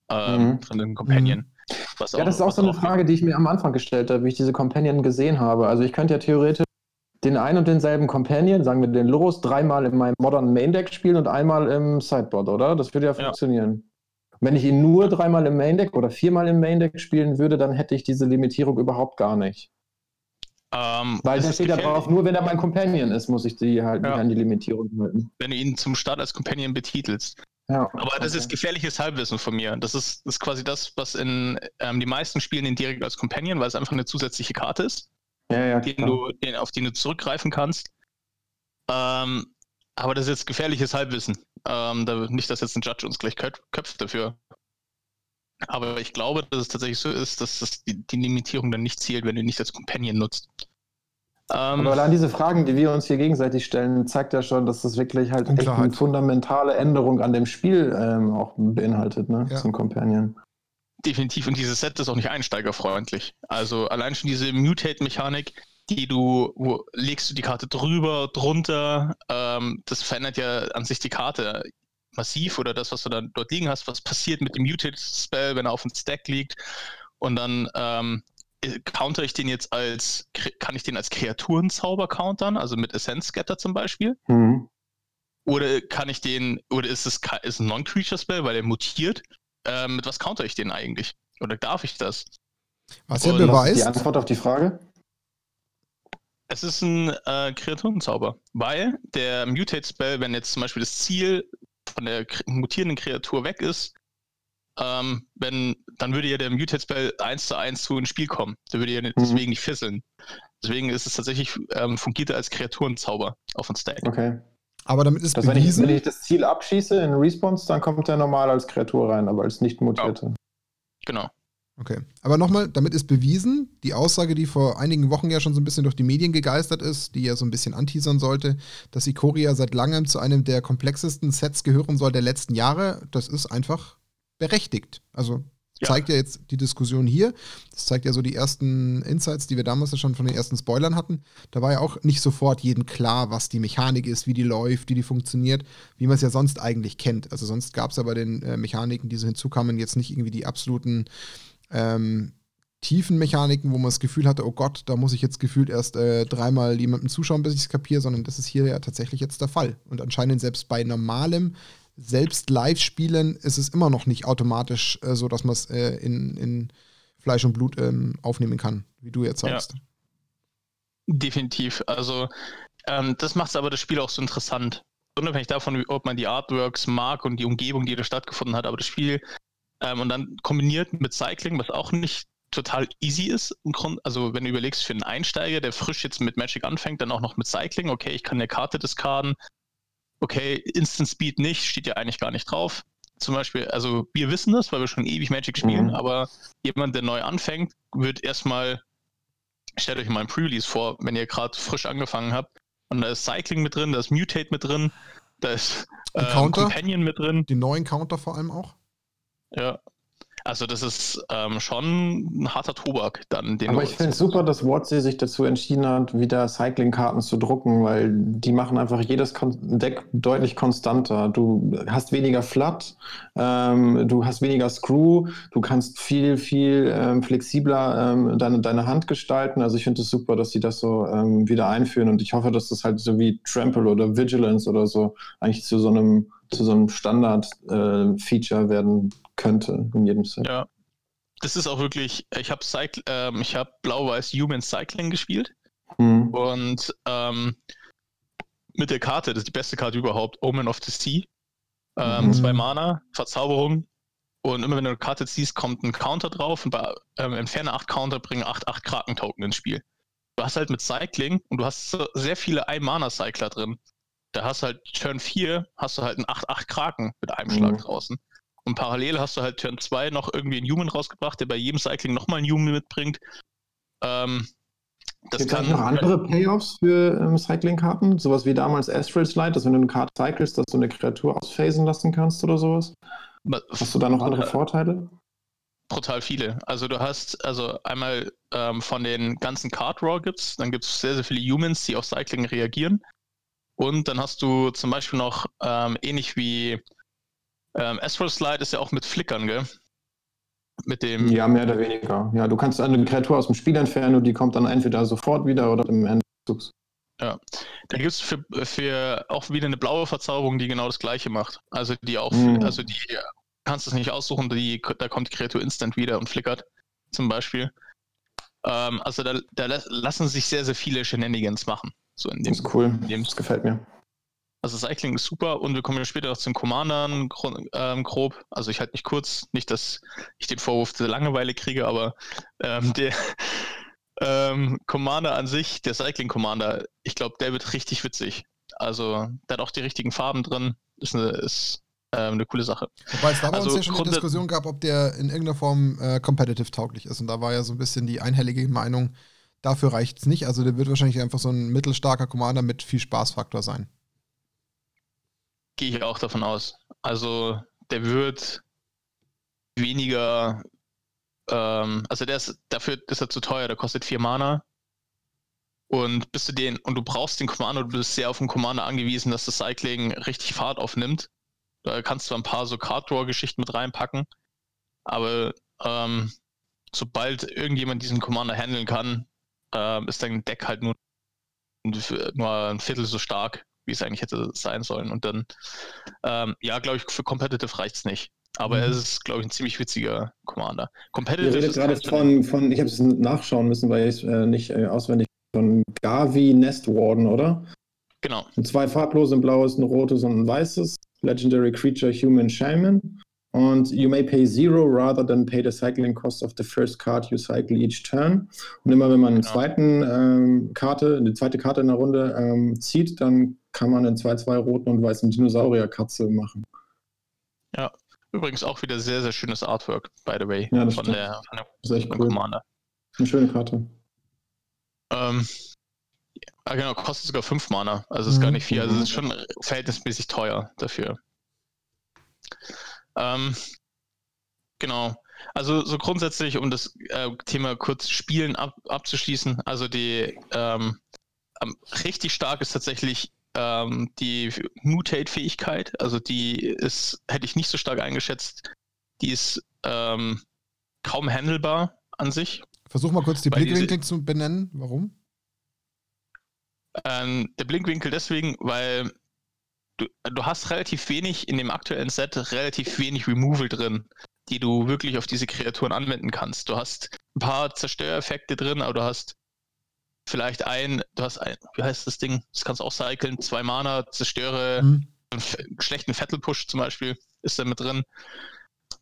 ähm, mhm. von dem Companion. Mhm. Was ja, das ist auch so eine Frage, die ich mir am Anfang gestellt habe, wie ich diese Companion gesehen habe. Also ich könnte ja theoretisch den ein und denselben Companion, sagen wir den Loros, dreimal in meinem Modern Main Deck spielen und einmal im Sideboard, oder? Das würde ja funktionieren. Ja. Wenn ich ihn nur dreimal im Main Deck oder viermal im Main Deck spielen würde, dann hätte ich diese Limitierung überhaupt gar nicht. Ähm, Weil da steht ja drauf, nur wenn er mein Companion ist, muss ich die halt ja. an die Limitierung halten. Wenn du ihn zum Start als Companion betitelst. Ja, Aber das ist gefährliches Halbwissen von mir. Das ist, das ist quasi das, was in ähm, die meisten Spielen den direkt als Companion, weil es einfach eine zusätzliche Karte ist, ja, ja, den du, den, auf die du zurückgreifen kannst. Ähm, aber das ist jetzt gefährliches Halbwissen. Ähm, da, nicht, dass jetzt ein Judge uns gleich köpft dafür. Aber ich glaube, dass es tatsächlich so ist, dass das die, die Limitierung dann nicht zählt, wenn du ihn nicht als Companion nutzt. Ähm, Aber allein diese Fragen, die wir uns hier gegenseitig stellen, zeigt ja schon, dass das wirklich halt echt eine fundamentale Änderung an dem Spiel ähm, auch beinhaltet, ne? Ja. Zum Companion. Definitiv. Und dieses Set ist auch nicht einsteigerfreundlich. Also allein schon diese Mutate-Mechanik, die du, wo legst du die Karte drüber, drunter, ähm, das verändert ja an sich die Karte. massiv oder das, was du dann dort liegen hast, was passiert mit dem Muted Spell, wenn er auf dem Stack liegt. Und dann ähm, counter ich den jetzt als, kann ich den als Kreaturenzauber countern, also mit Essence Scatter zum Beispiel? Mhm. Oder kann ich den, oder ist es ist ein Non-Creature-Spell, weil er mutiert? Äh, mit was counter ich den eigentlich? Oder darf ich das? Was ja beweist. Die Antwort auf die Frage? Es ist ein äh, Kreaturenzauber, weil der Mutate-Spell, wenn jetzt zum Beispiel das Ziel von der mutierenden Kreatur weg ist, ähm, wenn, dann würde ja der Mutate-Spell 1 zu 1 zu ins Spiel kommen. Der würde ja mhm. deswegen nicht fisseln. Deswegen ist es tatsächlich, ähm, fungiert er als Kreaturenzauber auf dem Stack. Okay. Aber damit ist das bewiesen. Wenn ich, wenn ich das Ziel abschieße in Response, dann kommt er normal als Kreatur rein, aber als nicht mutierte. Genau. Okay. Aber nochmal, damit ist bewiesen, die Aussage, die vor einigen Wochen ja schon so ein bisschen durch die Medien gegeistert ist, die ja so ein bisschen anteasern sollte, dass Ikoria seit langem zu einem der komplexesten Sets gehören soll der letzten Jahre, das ist einfach berechtigt. Also ja. zeigt ja jetzt die Diskussion hier. Das zeigt ja so die ersten Insights, die wir damals ja schon von den ersten Spoilern hatten. Da war ja auch nicht sofort jedem klar, was die Mechanik ist, wie die läuft, wie die funktioniert, wie man es ja sonst eigentlich kennt. Also sonst gab es ja bei den äh, Mechaniken, die so hinzukamen, jetzt nicht irgendwie die absoluten ähm, tiefen Mechaniken, wo man das Gefühl hatte, oh Gott, da muss ich jetzt gefühlt erst äh, dreimal jemandem zuschauen, bis ich es kapiere, sondern das ist hier ja tatsächlich jetzt der Fall. Und anscheinend selbst bei normalem selbst Live-Spielen ist es immer noch nicht automatisch äh, so, dass man es äh, in, in Fleisch und Blut ähm, aufnehmen kann, wie du jetzt sagst. Ja. Definitiv. Also ähm, das macht aber das Spiel auch so interessant. Unabhängig davon, ob man die Artworks mag und die Umgebung, die da stattgefunden hat, aber das Spiel ähm, und dann kombiniert mit Cycling, was auch nicht total easy ist. Also wenn du überlegst für einen Einsteiger, der frisch jetzt mit Magic anfängt, dann auch noch mit Cycling, okay, ich kann eine Karte diskarden, okay, Instant Speed nicht, steht ja eigentlich gar nicht drauf. Zum Beispiel, also wir wissen das, weil wir schon ewig Magic spielen, mhm. aber jemand, der neu anfängt, wird erstmal, stellt euch mal ein Pre-Release vor, wenn ihr gerade frisch angefangen habt, und da ist Cycling mit drin, da ist Mutate mit drin, da ist äh, Companion mit drin. Die neuen Counter vor allem auch. Ja, also das ist ähm, schon ein harter Tobak dann. Aber ich finde es super, dass WotC sich dazu entschieden hat, wieder Cycling-Karten zu drucken, weil die machen einfach jedes Deck deutlich konstanter. Du hast weniger Flat, ähm, du hast weniger Screw, du kannst viel, viel ähm, flexibler ähm, deine, deine Hand gestalten. Also ich finde es super, dass sie das so ähm, wieder einführen und ich hoffe, dass das halt so wie Trample oder Vigilance oder so eigentlich zu so einem zu so einem Standard-Feature äh, werden könnte in jedem Set. Ja. Das ist auch wirklich, ich habe ähm, hab Blau-Weiß Human Cycling gespielt hm. und ähm, mit der Karte, das ist die beste Karte überhaupt, Omen of the Sea. Ähm, mhm. Zwei Mana, Verzauberung und immer wenn du eine Karte ziehst, kommt ein Counter drauf und bei ähm, Entferne 8 Counter bringen 8, 8 Kraken-Token ins Spiel. Du hast halt mit Cycling und du hast sehr viele Ein-Mana-Cycler drin. Da hast du halt Turn 4, hast du halt einen 8-8 Kraken mit einem Schlag mhm. draußen. Und parallel hast du halt Turn 2 noch irgendwie einen Human rausgebracht, der bei jedem Cycling nochmal einen Human mitbringt. Ähm, das Gibt es noch andere Payoffs für ähm, Cycling-Karten? Sowas wie damals Astral Slide, dass wenn du eine Karte cyclest, dass du eine Kreatur ausphasen lassen kannst oder sowas? Hast du da noch andere Vorteile? Brutal viele. Also du hast, also einmal ähm, von den ganzen Card Raw gibt's, dann gibt es sehr, sehr viele Humans, die auf Cycling reagieren. Und dann hast du zum Beispiel noch ähm, ähnlich wie ähm, Astral Slide ist ja auch mit Flickern, gell? Mit dem. Ja, mehr oder weniger. Ja, du kannst eine Kreatur aus dem Spiel entfernen und die kommt dann entweder sofort wieder oder im Ende Ja, da gibt es für, für auch wieder eine blaue Verzauberung, die genau das gleiche macht. Also die auch, mhm. also die kannst du es nicht aussuchen, die, da kommt die Kreatur instant wieder und flickert, zum Beispiel. Ähm, also da, da lassen sich sehr, sehr viele Shenanigans machen. So in dem, das ist cool. Dem, das gefällt mir. Also Cycling ist super und wir kommen ja später auch zum Commandern ähm, grob. Also ich halte mich kurz, nicht, dass ich den Vorwurf der Langeweile kriege, aber ähm, der ähm, Commander an sich, der Cycling Commander, ich glaube, der wird richtig witzig. Also der hat auch die richtigen Farben drin. Ist eine, ist, äh, eine coole Sache. Wobei es da bei also, uns ja schon eine Diskussion gab, ob der in irgendeiner Form äh, competitive tauglich ist. Und da war ja so ein bisschen die einhellige Meinung, Dafür reicht es nicht. Also der wird wahrscheinlich einfach so ein mittelstarker Commander mit viel Spaßfaktor sein. Gehe ich auch davon aus. Also der wird weniger, ähm, also der ist, dafür ist er zu teuer, der kostet vier Mana. Und bist du den, und du brauchst den Commander, du bist sehr auf den Commander angewiesen, dass das Cycling richtig Fahrt aufnimmt. Da kannst du ein paar so Card-Draw-Geschichten mit reinpacken. Aber ähm, sobald irgendjemand diesen Commander handeln kann, äh, ist dein Deck halt nur, nur ein Viertel so stark, wie es eigentlich hätte sein sollen. Und dann, ähm, ja, glaube ich, für Competitive reicht es nicht. Aber mhm. es ist, glaube ich, ein ziemlich witziger Commander. Competitive Ihr redet gerade von, von, ich habe es nachschauen müssen, weil ich es äh, nicht äh, auswendig von Gavi Nest Warden, oder? Genau. Und zwei farblose, ein blaues, ein rotes und ein weißes. Legendary Creature Human Shaman. Und you may pay zero rather than pay the cycling cost of the first card you cycle each turn. Und immer wenn man eine genau. zweiten ähm, Karte, eine zweite Karte in der Runde ähm, zieht, dann kann man einen 2-2 roten und weißen Dinosaurier-Katze machen. Ja, übrigens auch wieder sehr, sehr schönes Artwork, by the way. Ja, das von, der, von der, das ist echt cool. Commander. Eine schöne Karte. Ähm, ja, genau, kostet sogar 5 Mana. Also ist mhm. gar nicht viel. Also ist schon verhältnismäßig teuer dafür. Ähm, genau. Also so grundsätzlich, um das äh, Thema kurz Spielen ab, abzuschließen, also die ähm, richtig stark ist tatsächlich ähm, die Mutate-Fähigkeit. Also die ist, hätte ich nicht so stark eingeschätzt. Die ist ähm, kaum handelbar an sich. Versuch mal kurz die Blickwinkel zu benennen. Warum? Ähm, der Blinkwinkel deswegen, weil du, du hast relativ wenig in dem aktuellen Set, relativ wenig Removal drin, die du wirklich auf diese Kreaturen anwenden kannst. Du hast ein paar Zerstöreffekte drin, aber du hast vielleicht ein, du hast ein, wie heißt das Ding? Das kannst du auch cyclen, zwei Mana, zerstöre mhm. einen schlechten Vettel-Push zum Beispiel, ist da mit drin.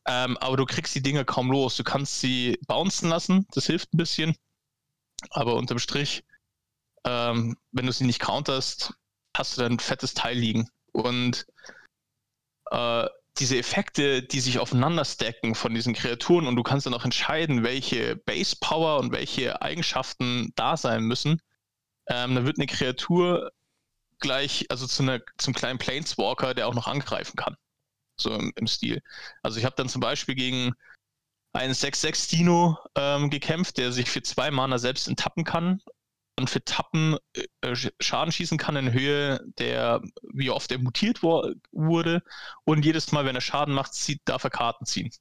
Ähm, aber du kriegst die Dinge kaum los. Du kannst sie bouncen lassen, das hilft ein bisschen. Aber unterm Strich, ähm, wenn du sie nicht counterst, hast du dann ein fettes Teil liegen. Und äh, diese Effekte, die sich aufeinander stacken von diesen Kreaturen und du kannst dann auch entscheiden, welche Base Power und welche Eigenschaften da sein müssen, ähm, dann wird eine Kreatur gleich, also zu einer, zum kleinen Planeswalker, der auch noch angreifen kann. So im, im Stil. Also ich habe dann zum Beispiel gegen einen 6-6 Dino ähm, gekämpft, der sich für zwei Mana selbst enttappen kann und für Tappen äh, Schaden schießen kann in Höhe der, wie oft er mutiert wurde. Und jedes Mal, wenn er Schaden macht, zieht, darf er Karten ziehen.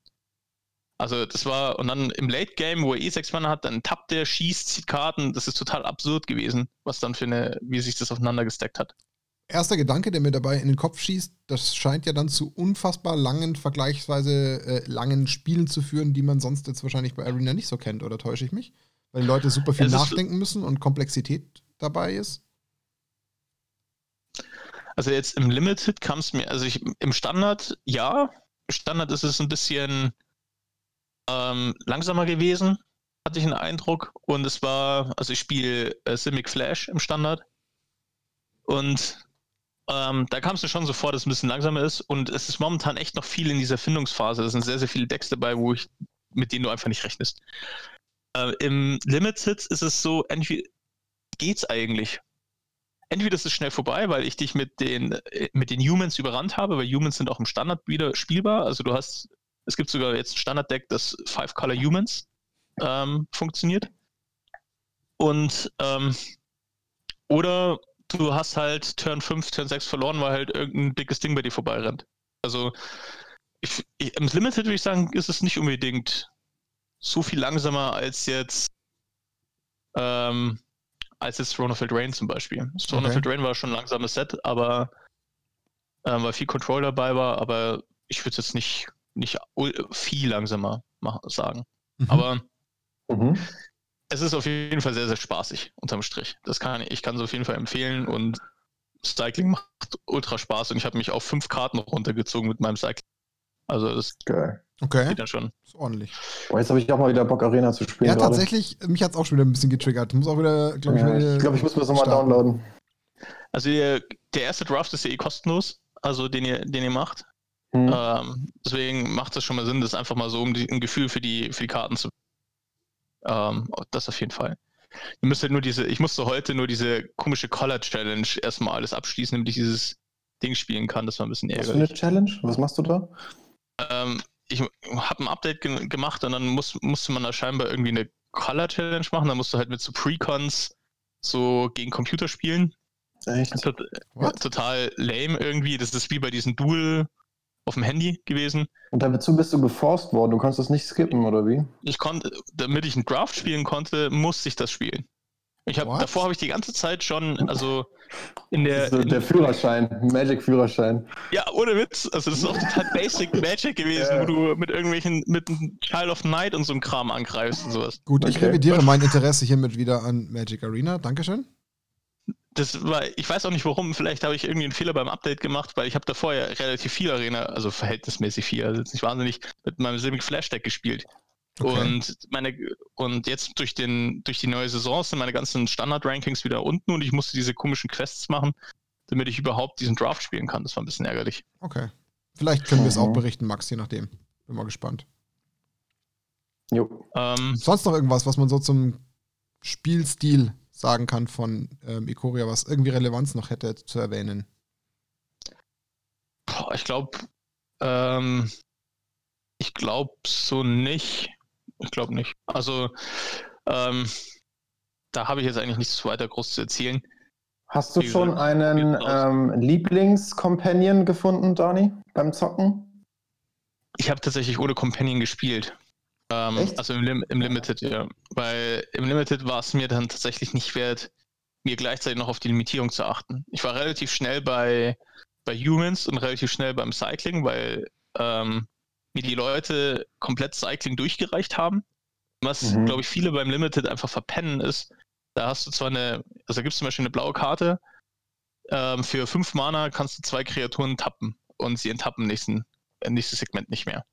Also das war, und dann im Late Game, wo er eh sechs Mann hat, dann tappt er, schießt, zieht Karten. Das ist total absurd gewesen, was dann für eine, wie sich das aufeinander gesteckt hat. Erster Gedanke, der mir dabei in den Kopf schießt, das scheint ja dann zu unfassbar langen, vergleichsweise äh, langen Spielen zu führen, die man sonst jetzt wahrscheinlich bei Arena nicht so kennt, oder täusche ich mich? Weil Leute super viel nachdenken müssen und Komplexität dabei ist? Also jetzt im Limited kam es mir, also ich, im Standard, ja. Im Standard ist es ein bisschen ähm, langsamer gewesen, hatte ich einen Eindruck. Und es war, also ich spiele äh, Simic Flash im Standard. Und ähm, da kam es mir schon so vor, dass es ein bisschen langsamer ist. Und es ist momentan echt noch viel in dieser Findungsphase. Es sind sehr, sehr viele Decks dabei, wo ich, mit denen du einfach nicht rechnest. Äh, Im Limited ist es so, entweder geht's eigentlich. Entweder ist es schnell vorbei, weil ich dich mit den, äh, mit den Humans überrannt habe, weil Humans sind auch im Standard wieder spielbar. Also du hast, es gibt sogar jetzt ein Standarddeck, das Five Color Humans ähm, funktioniert. Und ähm, oder du hast halt Turn 5, Turn 6 verloren, weil halt irgendein dickes Ding bei dir vorbeirennt. Also ich, ich, im Limited würde ich sagen, ist es nicht unbedingt so viel langsamer als jetzt ähm, als jetzt Throne of Eldraine zum Beispiel. Throne okay. of Eldraine war schon ein langsames Set, aber ähm, weil viel Control dabei war, aber ich würde es jetzt nicht, nicht viel langsamer machen, sagen. Mhm. Aber mhm. es ist auf jeden Fall sehr, sehr spaßig unterm Strich. Das kann ich kann es auf jeden Fall empfehlen und Cycling macht ultra Spaß und ich habe mich auf fünf Karten runtergezogen mit meinem Cycling. Also das Geil. Okay. Geht dann schon. Ist ordentlich. Boah, jetzt habe ich auch mal wieder Bock, Arena zu spielen. Ja, gerade. tatsächlich, mich hat es auch schon wieder ein bisschen getriggert. Muss auch wieder, glaube ja, ich, Ich glaube, ich muss mir das nochmal downloaden. Also der erste Draft ist ja eh kostenlos, also den ihr, den ihr macht. Hm. Ähm, deswegen macht es schon mal Sinn, das einfach mal so, um die, ein Gefühl für die, für die Karten zu. Ähm, das auf jeden Fall. Ihr müsst halt nur diese, ich musste heute nur diese komische Collar Challenge erstmal alles abschließen, damit ich dieses Ding spielen kann. Das war ein bisschen ärgerlich. Was für eine Challenge? Was machst du da? Ähm, ich habe ein Update ge gemacht und dann muss, musste man da scheinbar irgendwie eine Color Challenge machen. Da musst du halt mit so Precons so gegen Computer spielen. Echt? Tot, total lame irgendwie. Das ist wie bei diesen Dual auf dem Handy gewesen. Und dazu bist du geforst worden, du kannst das nicht skippen, oder wie? Ich konnte, damit ich einen Draft spielen konnte, musste ich das spielen. Ich hab, davor habe ich die ganze Zeit schon, also in der. So in, der Führerschein, Magic-Führerschein. Ja, ohne Witz. Also das ist auch total basic Magic gewesen, Ja. wo du mit irgendwelchen, mit einem Child of Night und so einem Kram angreifst und sowas. Gut, ich Okay. revidiere mein Interesse hiermit wieder an Magic Arena. Dankeschön. Das war, ich weiß auch nicht warum, vielleicht habe ich irgendwie einen Fehler beim Update gemacht, weil ich habe davor ja relativ viel Arena, also verhältnismäßig viel, also jetzt nicht wahnsinnig, mit meinem Simic Flash Deck gespielt. Okay. Und meine und jetzt durch den durch die neue Saison sind meine ganzen Standard Rankings wieder unten und ich musste diese komischen Quests machen, damit ich überhaupt diesen Draft spielen kann. Das war ein bisschen ärgerlich. Okay. Vielleicht können wir es auch Mhm. berichten, Max, je nachdem. Bin mal gespannt. Jo. Ähm, Sonst noch irgendwas, was man so zum Spielstil sagen kann von ähm, Ikoria, was irgendwie Relevanz noch hätte zu erwähnen? boah, ich glaube, ähm, ich glaube so nicht. Ich glaube nicht. Also ähm, da habe ich jetzt eigentlich nichts weiter groß zu erzählen. Hast du Wie schon gesagt, einen ähm, Lieblings-Companion gefunden, Dani, beim Zocken? Ich habe tatsächlich ohne Companion gespielt. Ähm, also im, Lim im Limited, ja. Weil im Limited war es mir dann tatsächlich nicht wert, mir gleichzeitig noch auf die Limitierung zu achten. Ich war relativ schnell bei, bei Humans und relativ schnell beim Cycling, weil ähm, mir die Leute komplett Cycling durchgereicht haben. Was, Mhm. glaube ich, viele beim Limited einfach verpennen ist. Da hast du zwar eine, also da gibt es zum Beispiel eine blaue Karte. Ähm, für fünf Mana kannst du zwei Kreaturen tappen und sie enttappen nächsten, im nächsten Segment nicht mehr.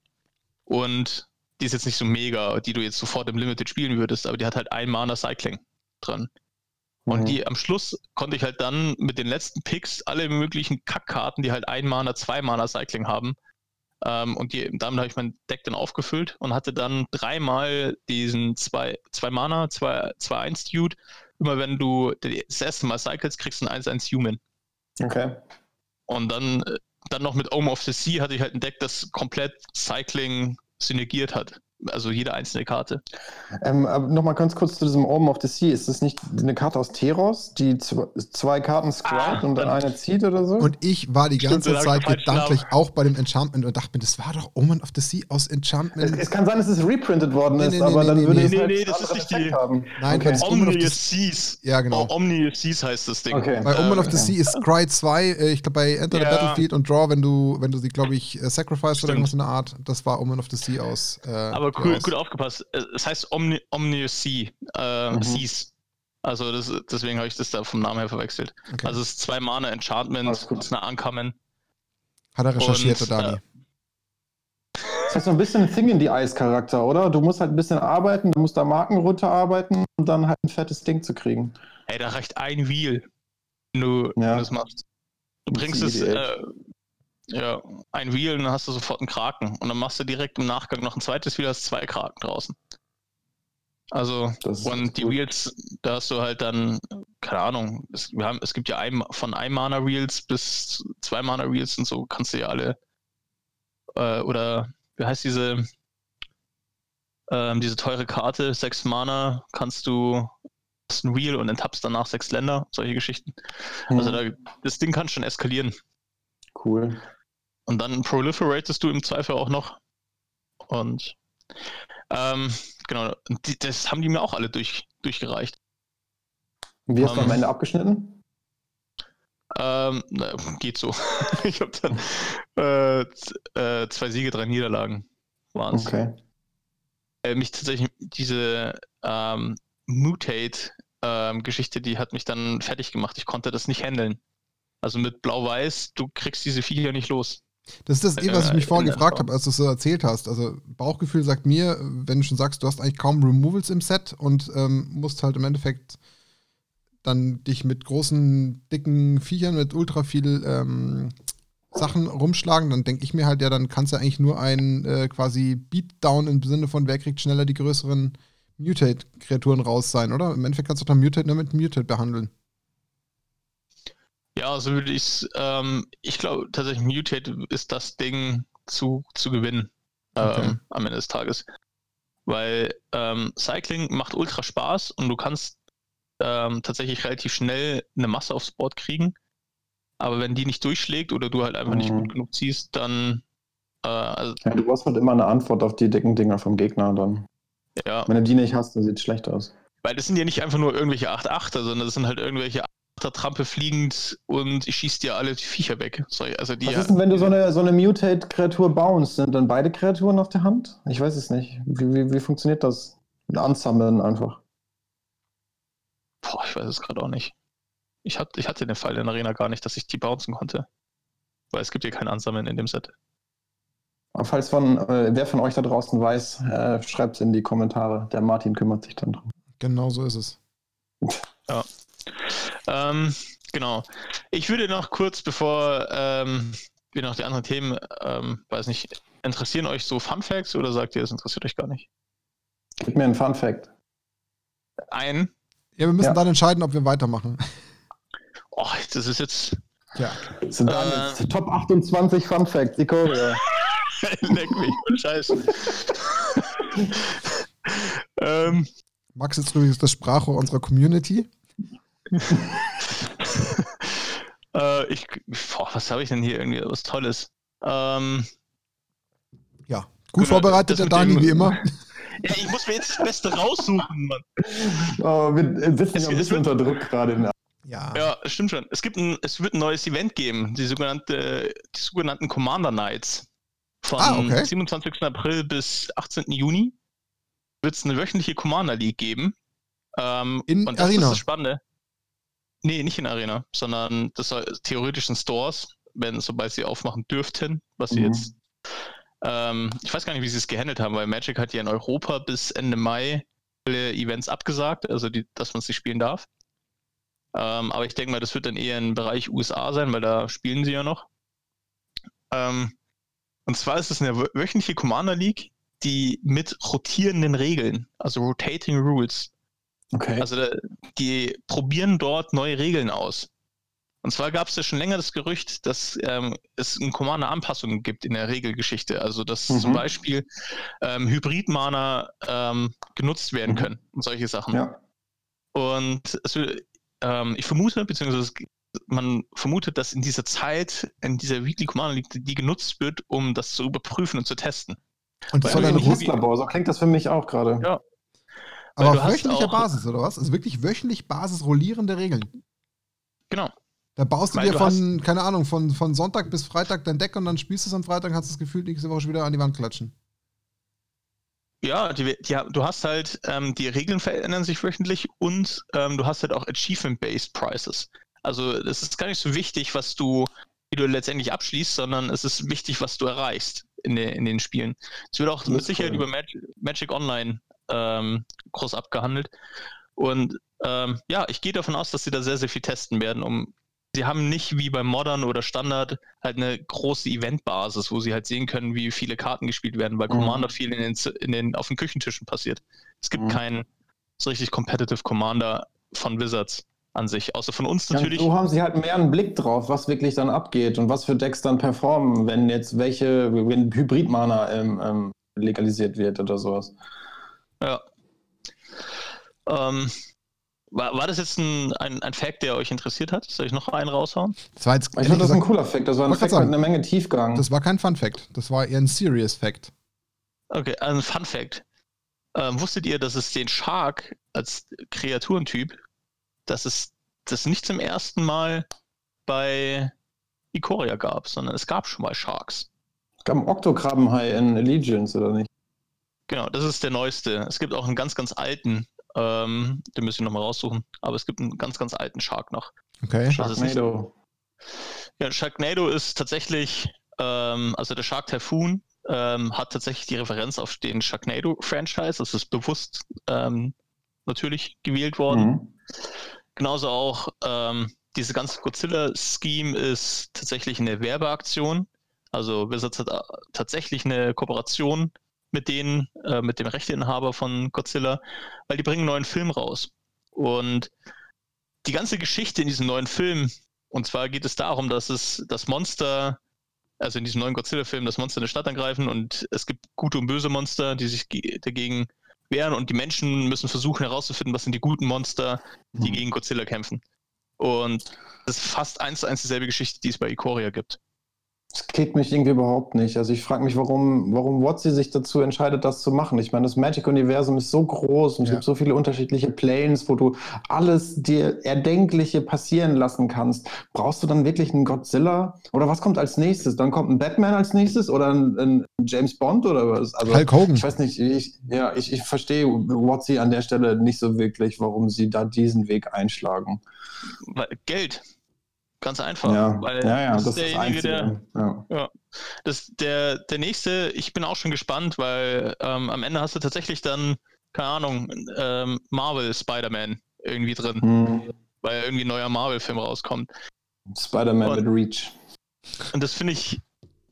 Und die ist jetzt nicht so mega, die du jetzt sofort im Limited spielen würdest, aber die hat halt ein Mana Cycling dran. Und Mhm. die am Schluss konnte ich halt dann mit den letzten Picks alle möglichen Kackkarten, die halt ein Mana, zwei Mana Cycling haben. Ähm, und die, damit habe ich mein Deck dann aufgefüllt und hatte dann dreimal diesen zwei, zwei Mana, zwei, zwei 1 Dude. Immer wenn du das erste Mal cycles, kriegst du einen 1-1 Human. Okay. Und dann, äh, dann noch mit Home of the Sea hatte ich halt ein Deck, das komplett Cycling synergiert hat. Also jede einzelne Karte. Ähm, aber nochmal ganz kurz zu diesem Orm of the Sea. Ist das nicht eine Karte aus Teros, die zw- zwei Karten scryt Ah, und dann eine zieht oder so? Und ich war die Stimmt, ganze ich Zeit gedanklich auch bei dem Enchantment und dachte mir, das war doch Omen of the Sea aus es, Enchantment. es kann sein, dass es reprintet worden Nee, ist, nee, nee, aber nee, dann würde es Nee, halt nee, das ist nicht die- haben. Nein, okay. of the Omnious Seas. Ja, genau. Oh, Omnious Seas heißt das Ding. Okay. Bei Omen of the Sea ist Scry 2, äh, ich glaube bei Enter the Ja. Battlefield und Draw, wenn du, wenn du sie, glaube ich, äh, sacrifice oder Stimmt. irgendwas in der Art, das war Omen of the Sea aus. Äh, Aber cool, Chaos. gut aufgepasst. Äh, Es heißt Omni Omnious Sea. Äh, Mhm. Seas. Also das, deswegen habe ich das da vom Namen her verwechselt. Okay. Also es ist zwei Mana Enchantment, gut. es ist eine Uncommon. Hat er recherchiert, und, der Dani. Das ist so ein bisschen ein Thing in die Eis-Charakter, oder? Du musst halt ein bisschen arbeiten, du musst da Marken runterarbeiten, um dann halt ein fettes Ding zu kriegen. Ey, da reicht ein Wheel, wenn du, Ja. das machst. Du bringst es, äh, ja, ein Wheel und dann hast du sofort einen Kraken. Und dann machst du direkt im Nachgang noch ein zweites Wheel, hast zwei Kraken draußen. Also, und die gut. Wheels, da hast du halt dann, keine Ahnung, es, wir haben, es gibt ja ein, von ein Mana Wheels bis zwei Mana Wheels und so kannst du ja alle, äh, oder wie heißt diese, ähm, diese teure Karte, sechs Mana, kannst du, hast ein Wheel und enttappst danach sechs Länder, solche Geschichten. Also Hm, da, das Ding kann schon eskalieren. cool. Und dann proliferatest du im Zweifel auch noch. Und ähm, genau, die, das haben die mir auch alle durch, durchgereicht. Wie hast du Ähm, am Ende abgeschnitten? Ähm, na, geht so. ich habe dann äh, äh, zwei Siege, drei Niederlagen. Waren's. Okay. Äh, mich tatsächlich diese ähm, Mutate-Geschichte, die hat mich dann fertig gemacht. Ich konnte das nicht handeln. Also mit Blau-Weiß, du kriegst diese Viecher nicht los. Das ist das eh, was ich mich äh, vorher der gefragt Form. habe, als du es so erzählt hast. Also Bauchgefühl sagt mir, wenn du schon sagst, du hast eigentlich kaum Removals im Set und ähm, musst halt im Endeffekt dann dich mit großen, dicken Viechern mit ultra viel ähm, Sachen rumschlagen, dann denke ich mir halt, ja, dann kannst du eigentlich nur ein äh, quasi Beatdown im Sinne von, wer kriegt schneller die größeren Mutate-Kreaturen raus sein, oder? Im Endeffekt kannst du doch Mutate nur mit Mutate behandeln. Ja, so würde ich es. Ähm, ich glaube tatsächlich, Mutate ist das Ding zu, zu gewinnen Okay. ähm, am Ende des Tages. Weil ähm, Cycling macht ultra Spaß und du kannst ähm, tatsächlich relativ schnell eine Masse aufs Board kriegen. Aber wenn die nicht durchschlägt oder du halt einfach nicht Mhm. gut genug ziehst, dann Äh, also, Ja, du brauchst halt immer eine Antwort auf die dicken Dinger vom Gegner dann. ja, Wenn du die nicht hast, dann sieht es schlecht aus. weil das sind ja nicht einfach nur irgendwelche 8-8er, sondern das sind halt irgendwelche 8er Trampe fliegend und ich schieß dir alle die Viecher weg. Sorry, also die Was ist denn, wenn du so eine, so eine Mutate-Kreatur bounce? Sind dann beide Kreaturen auf der Hand? Ich weiß es nicht. Wie, wie, wie funktioniert das? Ansammeln einfach. Boah, ich weiß es gerade auch nicht. Ich, hat, ich hatte den Fall in der Arena gar nicht, dass ich die bouncen konnte. Weil es gibt hier kein Ansammeln in dem Set. Aber falls von, äh, wer von euch da draußen weiß, äh, schreibt es in die Kommentare. Der Martin kümmert sich dann drum. Genau so ist es. Ähm, genau. Ich würde noch kurz, bevor ähm, wir noch die anderen Themen, ähm, weiß nicht, interessieren euch so Fun Facts oder sagt ihr, das interessiert euch gar nicht? Gib mir einen Fun Fact. Ein, Ja, wir müssen Ja. dann entscheiden, ob wir weitermachen. oh, das ist jetzt, Ja. Das sind Äh. dann Top 28 Fun Facts. Ikoria. leck mich, und Scheiße. ähm, Max ist übrigens das Sprachrohr unserer Community. Äh, ich, boah, was habe ich denn hier irgendwie, was Tolles? Ähm, Ja. Gut Genau, vorbereitet, der Dani, dem- wie immer. ja, ich muss mir jetzt das Beste raussuchen, Mann. Oh, wir äh, sitzen Es- ja ein bisschen unter Druck gerade. Ja. Ja, stimmt schon. Es, gibt ein, es wird ein neues Event geben, die, sogenannte, die sogenannten Commander Nights. Von Ah, okay. 27. April bis 18. Juni wird es eine wöchentliche Commander League geben. Ähm, In und das Arena? ist das Spannende. Nee, nicht in Arena, sondern das soll theoretisch in Stores, wenn, sobald sie aufmachen dürften, was sie Mhm. jetzt. Ähm, ich weiß gar nicht, wie sie es gehandelt haben, weil Magic hat ja in Europa bis Ende Mai alle Events abgesagt, also die, dass man sie spielen darf. Ähm, aber ich denke mal, das wird dann eher im Bereich USA sein, weil da spielen sie ja noch. Ähm, und zwar ist es eine wö- wöchentliche Commander League, die mit rotierenden Regeln, also Rotating Rules, Okay. also da- die probieren dort neue Regeln aus. Und zwar gab es ja schon länger das Gerücht, dass ähm, es in Commander Anpassungen gibt in der Regelgeschichte. Also dass Mhm. zum Beispiel ähm, Hybrid-Mana ähm, genutzt werden Mhm. können und solche Sachen. ja. Und es, ähm, ich vermute, beziehungsweise man vermutet, dass in dieser Zeit, in dieser Weekly Commander League, die genutzt wird, um das zu überprüfen und zu testen. Und das Weil irgendwie- rot, Testlabor, so klingt das für mich auch gerade. Ja. Aber auf wöchentlicher Basis, oder was? Also wirklich wöchentlich Basis rollierende Regeln. Genau. Da baust du Weil dir du von, keine Ahnung, von, von Sonntag bis Freitag dein Deck und dann spielst du es am Freitag und hast das Gefühl, nächste Woche schon wieder an die Wand klatschen. Ja, die, die, du hast halt, ähm, die Regeln verändern sich wöchentlich und ähm, du hast halt auch Achievement-Based Prices. Also es ist gar nicht so wichtig, was du, wie du letztendlich abschließt, sondern es ist wichtig, was du erreichst in, den in den Spielen. Es wird auch mit Sicherheit cool. über Mag Magic Online ähm, groß abgehandelt. Und ähm, ja, ich gehe davon aus, dass sie da sehr, sehr viel testen werden, um sie haben nicht wie beim Modern oder Standard halt eine große Eventbasis, wo sie halt sehen können, wie viele Karten gespielt werden, weil Mhm. Commander viel in den, in den, auf den Küchentischen passiert. Es gibt Mhm. keinen so richtig Competitive Commander von Wizards an sich, außer von uns Ja, natürlich. so haben sie halt mehr einen Blick drauf, was wirklich dann abgeht und was für Decks dann performen, wenn jetzt welche, wenn Hybrid-Mana ähm, ähm, legalisiert wird oder sowas. Ja. Ähm, war, war das jetzt ein, ein, ein Fact, der euch interessiert hat? Soll ich noch einen raushauen? Das war jetzt, Ich finde das ein cooler Fact. Das war ein Fact mit einer Menge Tiefgang. das war kein Fun Fact. Das war eher ein Serious Fact. Okay, ein Fun Fact. Ähm, wusstet ihr, dass es den Shark als Kreaturentyp, dass es das nicht zum ersten Mal bei Ikoria gab, sondern es gab schon mal Sharks. Es gab einen Oktokrabenhai in Allegiance, oder nicht? Genau, das ist der neueste. Es gibt auch einen ganz, ganz alten, ähm, den müssen wir nochmal raussuchen, aber es gibt einen ganz, ganz alten Shark noch. Okay. Sharknado. Ja, Sharknado ist tatsächlich, ähm, also der Shark Typhoon ähm, hat tatsächlich die Referenz auf den Sharknado-Franchise. Das ist bewusst ähm, natürlich gewählt worden. Mhm. Genauso auch ähm, diese ganze Godzilla-Scheme ist tatsächlich eine Werbeaktion. Also Wizards hat äh, tatsächlich eine Kooperation mit denen, äh, mit dem Rechteinhaber von Godzilla, weil die bringen einen neuen Film raus. Und die ganze Geschichte in diesem neuen Film, und zwar geht es darum, dass es das Monster, also in diesem neuen Godzilla-Film, das Monster in der Stadt angreifen und es gibt gute und böse Monster, die sich ge- dagegen wehren und die Menschen müssen versuchen herauszufinden, was sind die guten Monster, die Mhm. gegen Godzilla kämpfen. Und das ist fast eins zu eins dieselbe Geschichte, die es bei Ikoria gibt. Das kickt mich irgendwie überhaupt nicht. Also ich frage mich, warum, warum Watsi sich dazu entscheidet, das zu machen. Ich meine, das Magic-Universum ist so groß und ja. es gibt so viele unterschiedliche Planes, wo du alles dir Erdenkliche passieren lassen kannst. Brauchst du dann wirklich einen Godzilla? Oder was kommt als nächstes? Dann kommt ein Batman als nächstes oder ein, ein James Bond oder was? Also, Hulk Hogan. Ich weiß nicht, ich, ja, ich, ich verstehe Watsi an der Stelle nicht so wirklich, warum sie da diesen Weg einschlagen. Geld. Ganz einfach. Ja, ja, ja, das, das ist derjenige, der. Ja. ja. Das, der, der nächste, ich bin auch schon gespannt, weil ähm, am Ende hast du tatsächlich dann, keine Ahnung, ähm, Marvel Spider-Man irgendwie drin. Hm. Weil irgendwie ein neuer Marvel-Film rauskommt. Spider-Man mit Reach. Und das finde ich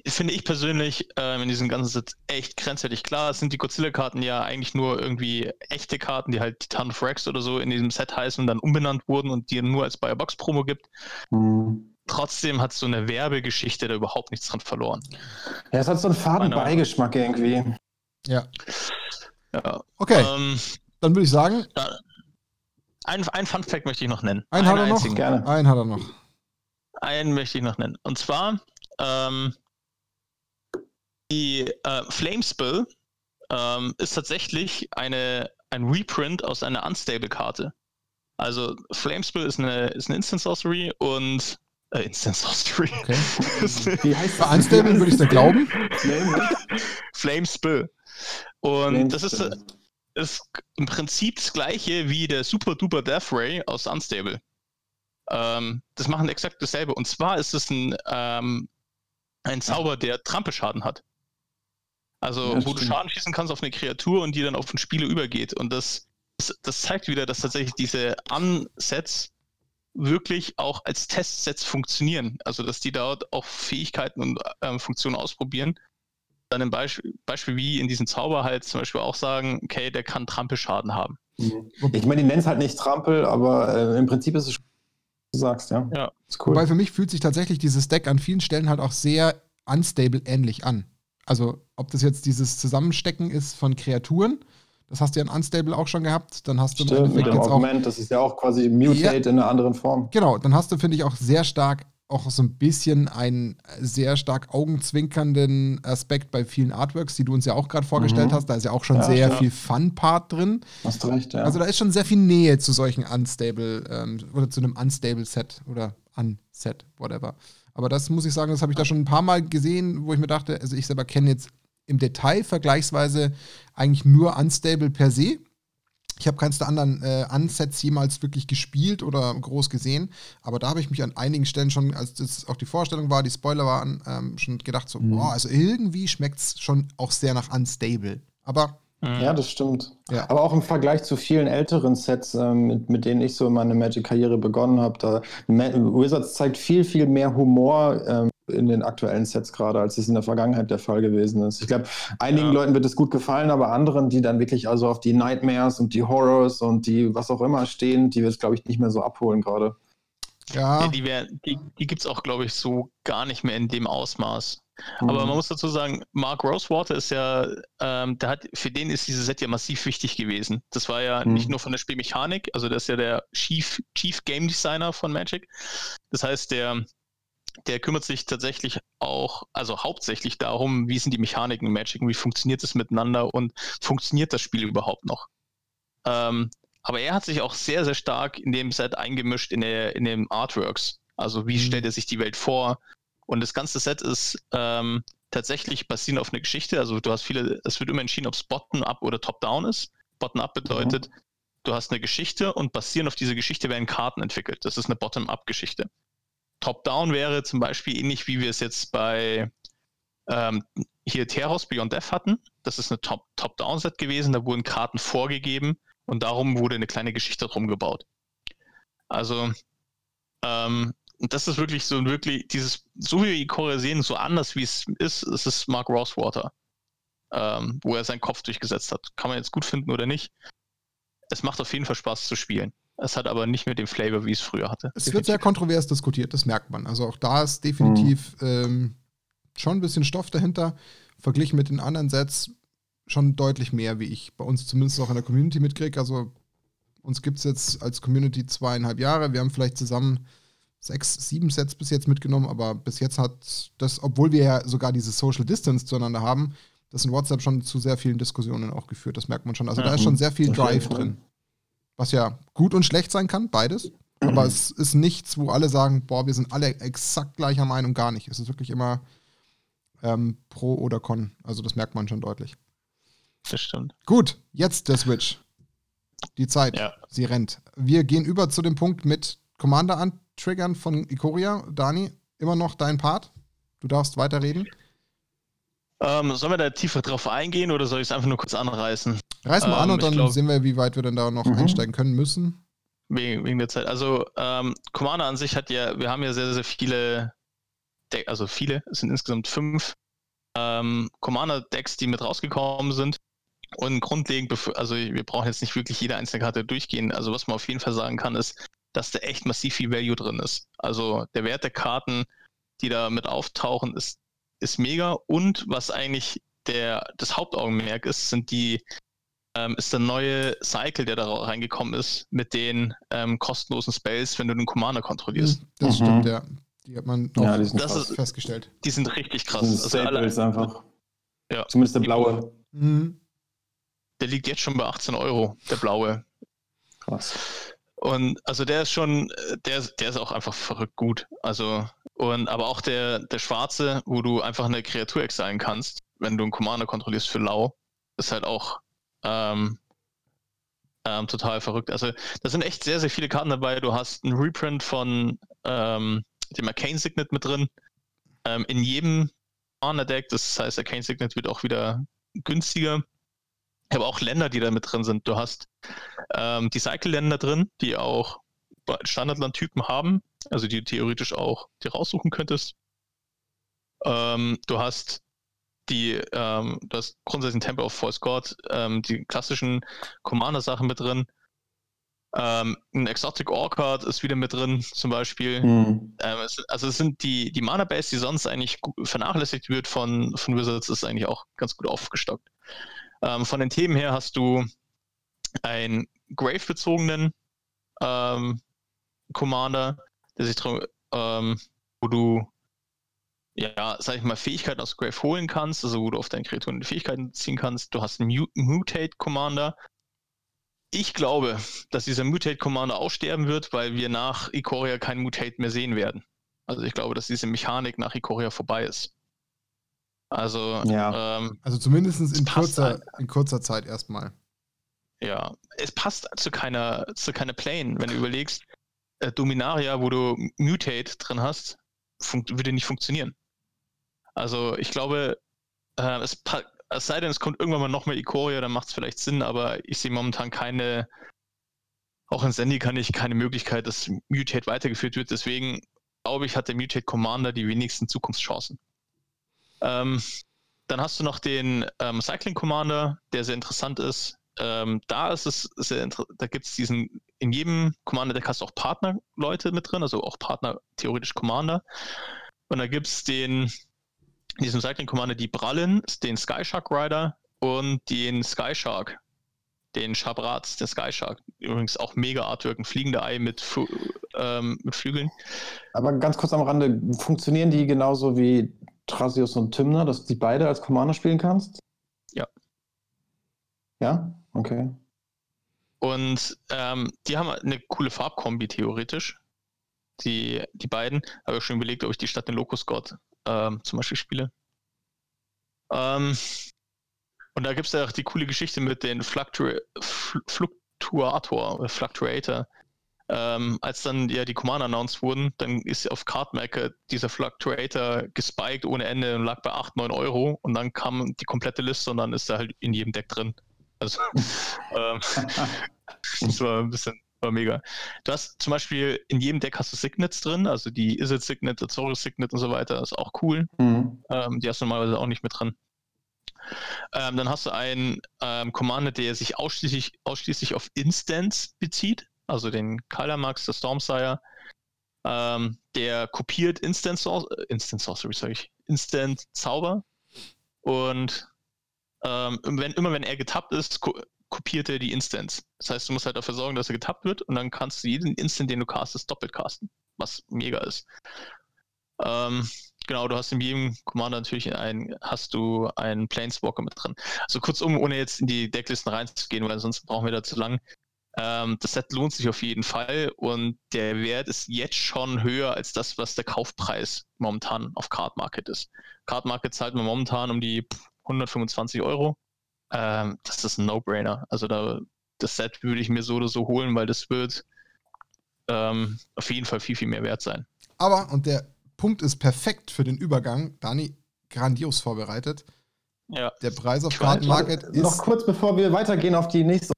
finde ich persönlich ähm, in diesem ganzen Set echt grenzwertig. Klar, es sind die Godzilla-Karten ja eigentlich nur irgendwie echte Karten, die halt Titan of Rex oder so in diesem Set heißen und dann umbenannt wurden und die nur als Biobox-Promo gibt. Mhm. Trotzdem hat so eine Werbegeschichte da überhaupt nichts dran verloren. Ja, es hat so einen faden Beigeschmack irgendwie. Ja. ja. Okay. Ähm, dann würde ich sagen. ein, ein Fun-Fact möchte ich noch nennen. Einen, einen hat er noch? Gerne. Einen hat er noch. Einen möchte ich noch nennen. Und zwar ähm, die äh, Flamespill ähm, ist tatsächlich eine, ein Reprint aus einer Unstable-Karte. Also Flamespill ist eine, ist eine Instant Sorcery und äh, Instant Sorcery. Okay. Wie heißt das? Unstable würde ich da glauben. Flamespill. Und Flame das ist, ist im Prinzip das gleiche wie der Super Duper Death Ray aus Unstable. Ähm, das machen exakt dasselbe. Und zwar ist es ein, ähm, ein Zauber, der Trampelschaden hat. Also, ja, wo du Schaden schießen kannst auf eine Kreatur und die dann auf den Spieler übergeht. Und das, das, das zeigt wieder, dass tatsächlich diese Unsets wirklich auch als Testsets funktionieren. Also, dass die dort auch Fähigkeiten und ähm, Funktionen ausprobieren. Dann im Beispiel, Beispiel wie in diesem Zauber halt zum Beispiel auch sagen, okay, der kann Trampelschaden haben. Mhm. Ich meine, die nennen es halt nicht Trampel, aber äh, im Prinzip ist es du sagst, ja. ja. Ist cool. Wobei für mich fühlt sich tatsächlich dieses Deck an vielen Stellen halt auch sehr unstable ähnlich an. Also, ob das jetzt dieses Zusammenstecken ist von Kreaturen, das hast du ja in Unstable auch schon gehabt. Dann hast du Stimmt, im Endeffekt mit dem jetzt Augment, auch, das ist ja auch quasi Mutate ja, in einer anderen Form. Genau, dann hast du, finde ich, auch sehr stark auch so ein bisschen einen sehr stark augenzwinkernden Aspekt bei vielen Artworks, die du uns ja auch gerade vorgestellt mhm. hast. Da ist ja auch schon ja, sehr ja. viel Fun-Part drin. Hast recht, ja. Also da ist schon sehr viel Nähe zu solchen Unstable ähm, oder zu einem Unstable-Set oder Unset, whatever. Aber das muss ich sagen, das habe ich da schon ein paar Mal gesehen, wo ich mir dachte, also ich selber kenne jetzt im Detail vergleichsweise eigentlich nur Unstable per se. Ich habe keins der anderen äh, Unsets jemals wirklich gespielt oder groß gesehen, aber da habe ich mich an einigen Stellen schon, als das auch die Vorstellung war, die Spoiler waren, ähm, schon gedacht, so, mhm. boah, also irgendwie schmeckt es schon auch sehr nach Unstable. Aber. Ja, das stimmt. Ja. Aber auch im Vergleich zu vielen älteren Sets, ähm, mit, mit, denen ich so meine Magic-Karriere begonnen habe, da Wizards zeigt viel, viel mehr Humor ähm, in den aktuellen Sets gerade, als es in der Vergangenheit der Fall gewesen ist. Ich glaube, einigen ja. Leuten wird es gut gefallen, aber anderen, die dann wirklich also auf die Nightmares und die Horrors und die was auch immer stehen, die wird es, glaube ich, nicht mehr so abholen gerade. Ja. Die, die, die gibt es auch, glaube ich, so gar nicht mehr in dem Ausmaß. Aber man mhm. muss dazu sagen, Mark Rosewater ist ja, ähm, der hat, für den ist dieses Set ja massiv wichtig gewesen. Das war ja mhm. nicht nur von der Spielmechanik, also der ist ja der Chief, Chief Game Designer von Magic. Das heißt, der, der kümmert sich tatsächlich auch, also hauptsächlich darum, wie sind die Mechaniken in Magic und wie funktioniert es miteinander und funktioniert das Spiel überhaupt noch. Ähm, aber er hat sich auch sehr, sehr stark in dem Set eingemischt in, der, in den Artworks. Also wie mhm. stellt er sich die Welt vor? Und das ganze Set ist ähm, tatsächlich basierend auf einer Geschichte. Also du hast viele, es wird immer entschieden, ob es Bottom-up oder Top-down ist. Bottom-up bedeutet, mhm. du hast eine Geschichte und basierend auf dieser Geschichte werden Karten entwickelt. Das ist eine Bottom-up-Geschichte. Top-down wäre zum Beispiel ähnlich, wie wir es jetzt bei ähm, hier Terros Beyond Death hatten. Das ist eine Top-Down-Set gewesen, da wurden Karten vorgegeben und darum wurde eine kleine Geschichte drum gebaut. Also ähm, und das ist wirklich so wirklich dieses, so wie wir Ikoria sehen, so anders wie es ist, es ist Mark Rosewater, ähm, wo er seinen Kopf durchgesetzt hat. Kann man jetzt gut finden oder nicht. Es macht auf jeden Fall Spaß zu spielen. Es hat aber nicht mehr den Flavor, wie es früher hatte. Es definitiv. wird sehr kontrovers diskutiert, das merkt man. Also auch da ist definitiv mhm. ähm, schon ein bisschen Stoff dahinter. Verglichen mit den anderen Sets schon deutlich mehr, wie ich bei uns zumindest auch in der Community mitkriege. Also uns gibt es jetzt als Community zweieinhalb Jahre. Wir haben vielleicht zusammen sechs, sieben Sets bis jetzt mitgenommen, aber bis jetzt hat das, obwohl wir ja sogar diese Social Distance zueinander haben, das in WhatsApp schon zu sehr vielen Diskussionen auch geführt. Das merkt man schon. Also ja, da ist schon sehr viel Drive drin. Was ja gut und schlecht sein kann, beides. Aber es ist nichts, wo alle sagen, boah, wir sind alle exakt gleicher Meinung, gar nicht. Es ist wirklich immer ähm, pro oder con. Also das merkt man schon deutlich. Das stimmt. Gut, jetzt der Switch. Die Zeit, ja. sie rennt. Wir gehen über zu dem Punkt mit Commander antriggern von Ikoria. Dani, immer noch dein Part. Du darfst weiterreden. Ähm, sollen wir da tiefer drauf eingehen oder soll ich es einfach nur kurz anreißen? Reiß mal ähm, an und dann glaub, sehen wir, wie weit wir denn da noch mhm. einsteigen können müssen. Wegen, wegen der Zeit. Also, ähm, Commander an sich hat ja, wir haben ja sehr, sehr viele, De also viele, es sind insgesamt fünf ähm, Commander-Decks, die mit rausgekommen sind. Und grundlegend, also wir brauchen jetzt nicht wirklich jede einzelne Karte durchgehen. Also was man auf jeden Fall sagen kann, ist, dass da echt massiv viel Value drin ist. Also der Wert der Karten, die da mit auftauchen, ist, ist mega. Und was eigentlich der, das Hauptaugenmerk ist, sind die, ähm, ist der neue Cycle, der da reingekommen ist, mit den ähm, kostenlosen Spells, wenn du den Commander kontrollierst. Hm, das mhm. stimmt, ja. Die hat man ja, die sind ist, festgestellt. Die sind richtig krass. Das also alle, einfach. Ja. Zumindest der blaue. Mhm. Der liegt jetzt schon bei 18 Euro, der blaue. Krass. Und also der ist schon, der, der ist auch einfach verrückt gut. Also, und aber auch der, der schwarze, wo du einfach eine Kreatur exilen kannst, wenn du einen Commander kontrollierst für Lau, ist halt auch ähm, ähm, total verrückt. Also da sind echt sehr, sehr viele Karten dabei. Du hast einen Reprint von ähm, dem Arcane Signet mit drin. Ähm, in jedem Commander-Deck, das heißt, Arcane Signet wird auch wieder günstiger. Ich habe auch Länder, die da mit drin sind. Du hast ähm, die Cycle-Länder drin, die auch Standardland-Typen haben, also die du theoretisch auch dir raussuchen könntest. Ähm, du hast die, ähm, du hast grundsätzlich ein Temple of False God, ähm, die klassischen Commander-Sachen mit drin. Ähm, ein Exotic Orchard ist wieder mit drin, zum Beispiel. Mhm. Ähm, es, also es sind die, die Mana-Base, die sonst eigentlich vernachlässigt wird von, von Wizards, ist eigentlich auch ganz gut aufgestockt. Ähm, von den Themen her hast du einen Grave-bezogenen ähm, Commander, der sich ähm, wo du ja, sag ich mal, Fähigkeiten aus Grave holen kannst, also wo du auf deine Kreaturen Fähigkeiten ziehen kannst. Du hast einen Mutate Commander. Ich glaube, dass dieser Mutate Commander aussterben wird, weil wir nach Ikoria keinen Mutate mehr sehen werden. Also ich glaube, dass diese Mechanik nach Ikoria vorbei ist. Also, ja. ähm, also zumindest in kurzer, in kurzer Zeit erstmal. Ja, es passt zu keiner, zu keiner Plane. Wenn du überlegst, äh, Dominaria, wo du Mutate drin hast, würde nicht funktionieren. Also ich glaube, äh, es, es, sei denn, es kommt irgendwann mal noch mehr Ikoria, dann macht es vielleicht Sinn, aber ich sehe momentan keine, auch in Sandy kann ich keine Möglichkeit, dass Mutate weitergeführt wird. Deswegen glaube ich, hat der Mutate Commander die wenigsten Zukunftschancen. Ähm, dann hast du noch den ähm, Cycling Commander, der sehr interessant ist. Ähm, da ist es sehr da gibt es diesen, in jedem Commander Deck hast du auch Partnerleute mit drin, also auch Partner theoretisch Commander. Und da gibt es den, diesen Cycling Commander, die Brallen, den Sky Shark Rider und den Sky Shark, den Schabrats, der Sky Shark. Übrigens auch mega Artwork, ein fliegender Ei mit, ähm, mit Flügeln. Aber ganz kurz am Rande, funktionieren die genauso wie Trasius und Tymner, dass du die beide als Commander spielen kannst? Ja. Ja? Okay. Und ähm, die haben eine coole Farbkombi theoretisch. Die, die beiden. Habe ich schon überlegt, ob ich die statt den Locus God ähm, zum Beispiel spiele. Ähm, und da gibt es ja auch die coole Geschichte mit den Fluctu Fluktuator, oder Fluctuator, ähm, als dann ja die Commander announced wurden, dann ist auf Cardmaker dieser Fluctuator gespiked ohne Ende und lag bei 8, 9 Euro und dann kam die komplette Liste und dann ist er halt in jedem Deck drin. Also ähm, das war ein bisschen war mega. Du hast zum Beispiel in jedem Deck hast du Signets drin, also die Izzet Signet, Azorius Signet und so weiter, das ist auch cool. Mhm. Ähm, die hast du normalerweise auch nicht mit drin. Ähm, dann hast du einen ähm, Commander, der sich ausschließlich, ausschließlich auf Instants bezieht also den Kalamax, der Stormsire. Ähm, der kopiert Instant, Sor äh, Instant Sorcery, sage ich, Instant Zauber. Und ähm, wenn, immer wenn er getappt ist, ko kopiert er die Instants. Das heißt, du musst halt dafür sorgen, dass er getappt wird und dann kannst du jeden Instant, den du castest, doppelt casten, was mega ist. Ähm, genau, du hast in jedem Commander natürlich ein, hast du einen Planeswalker mit drin. Also kurzum, ohne jetzt in die Decklisten reinzugehen, weil sonst brauchen wir da zu lang. Ähm, das Set lohnt sich auf jeden Fall und der Wert ist jetzt schon höher als das, was der Kaufpreis momentan auf Card Market ist. Card Market zahlt man momentan um die 125 Euro. Ähm, das ist ein No-Brainer. Also da, das Set würde ich mir so oder so holen, weil das wird ähm, auf jeden Fall viel, viel mehr wert sein. Aber, und der Punkt ist perfekt für den Übergang, Dani, grandios vorbereitet. Ja. Der Preis auf Card Market ist. Noch kurz bevor wir weitergehen auf die nächste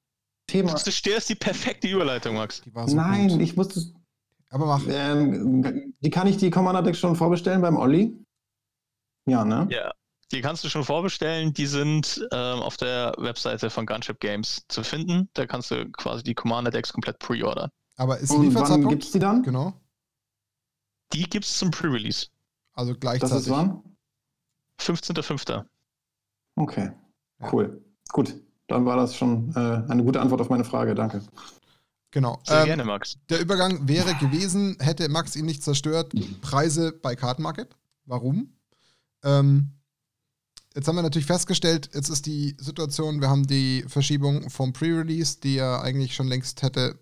Thema. Du störst die perfekte Überleitung, Max. So Nein, gut. ich musste. Aber mach. Ähm, die kann ich die Commander Decks schon vorbestellen beim Olli? Ja, ne? Ja. Die kannst du schon vorbestellen. Die sind ähm, auf der Webseite von Gunship Games zu finden. Da kannst du quasi die Commander Decks komplett pre-ordern. Aber ist Und wann gibt's die dann? Genau. Die gibt es zum Pre-Release. Also Das gleichzeitig. ist wann? 15.05. Okay, Ja. cool. Gut, dann war das schon äh, eine gute Antwort auf meine Frage. Danke. Genau. Sehr Ähm, gerne, Max. Der Übergang wäre gewesen, hätte Max ihn nicht zerstört, Preise bei Card Market. Warum? Ähm, jetzt haben wir natürlich festgestellt, jetzt ist die Situation, wir haben die Verschiebung vom Pre-Release, die ja eigentlich schon längst hätte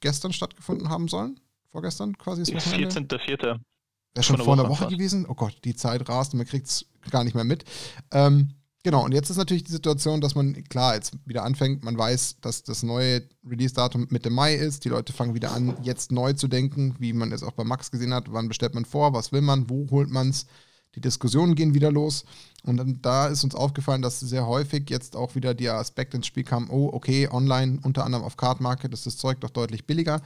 gestern stattgefunden haben sollen. Vorgestern quasi ist Wochenende. 14.04. Wäre schon Vor einer Woche Woche gewesen. Oh Gott, die Zeit rast und man kriegt es gar nicht mehr mit. Ähm, genau, und jetzt ist natürlich die Situation, dass man, klar, jetzt wieder anfängt, man weiß, dass das neue Release-Datum Mitte Mai ist. Die Leute fangen wieder an, jetzt neu zu denken, wie man es auch bei Max gesehen hat. Wann bestellt man vor? Was will man? Wo holt man es? Die Diskussionen gehen wieder los. Und dann, da ist uns aufgefallen, dass sehr häufig jetzt auch wieder der Aspekt ins Spiel kam, oh, okay, online, unter anderem auf Card Market, ist das Zeug doch deutlich billiger.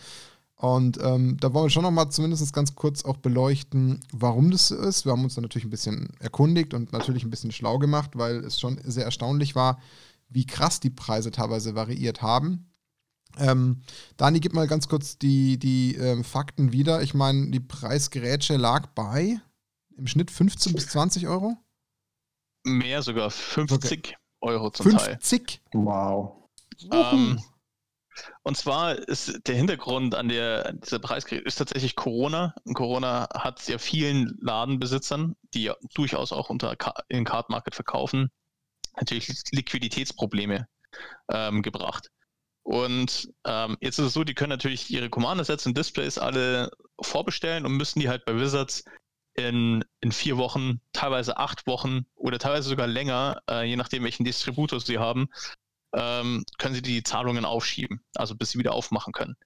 Und ähm, da wollen wir schon nochmal zumindest ganz kurz auch beleuchten, warum das so ist. Wir haben uns da natürlich ein bisschen erkundigt und natürlich ein bisschen schlau gemacht, weil es schon sehr erstaunlich war, wie krass die Preise teilweise variiert haben. Ähm, Dani, gib mal ganz kurz die, die ähm, Fakten wieder. Ich meine, die Preisgerätsche lag bei im Schnitt 15 bis 20 Euro. Mehr sogar 50 Euro zum Teil. 50? Wow. Ähm, und zwar ist der Hintergrund an der dieser Preiskrieg ist tatsächlich Corona. Und Corona hat sehr vielen Ladenbesitzern, die ja durchaus auch unter in Card Market verkaufen, natürlich Liquiditätsprobleme ähm, gebracht. Und ähm, jetzt ist es so, die können natürlich ihre Commander-Sets und Displays alle vorbestellen und müssen die halt bei Wizards in, in vier Wochen, teilweise acht Wochen oder teilweise sogar länger, äh, je nachdem welchen Distributor sie haben, ähm, können sie die Zahlungen aufschieben, also bis sie wieder aufmachen können.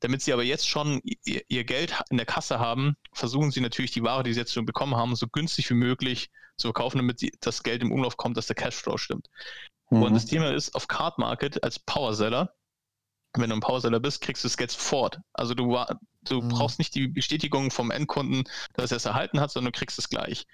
Damit sie aber jetzt schon ihr, ihr Geld in der Kasse haben, versuchen sie natürlich die Ware, die sie jetzt schon bekommen haben, so günstig wie möglich zu verkaufen, damit sie, das Geld im Umlauf kommt, dass der Cashflow stimmt. Und Mhm. das Thema ist, auf Card Market als Powerseller, wenn du ein Powerseller bist, kriegst du das Geld sofort. Also du, du Mhm. brauchst nicht die Bestätigung vom Endkunden, dass er es erhalten hat, sondern du kriegst es gleich.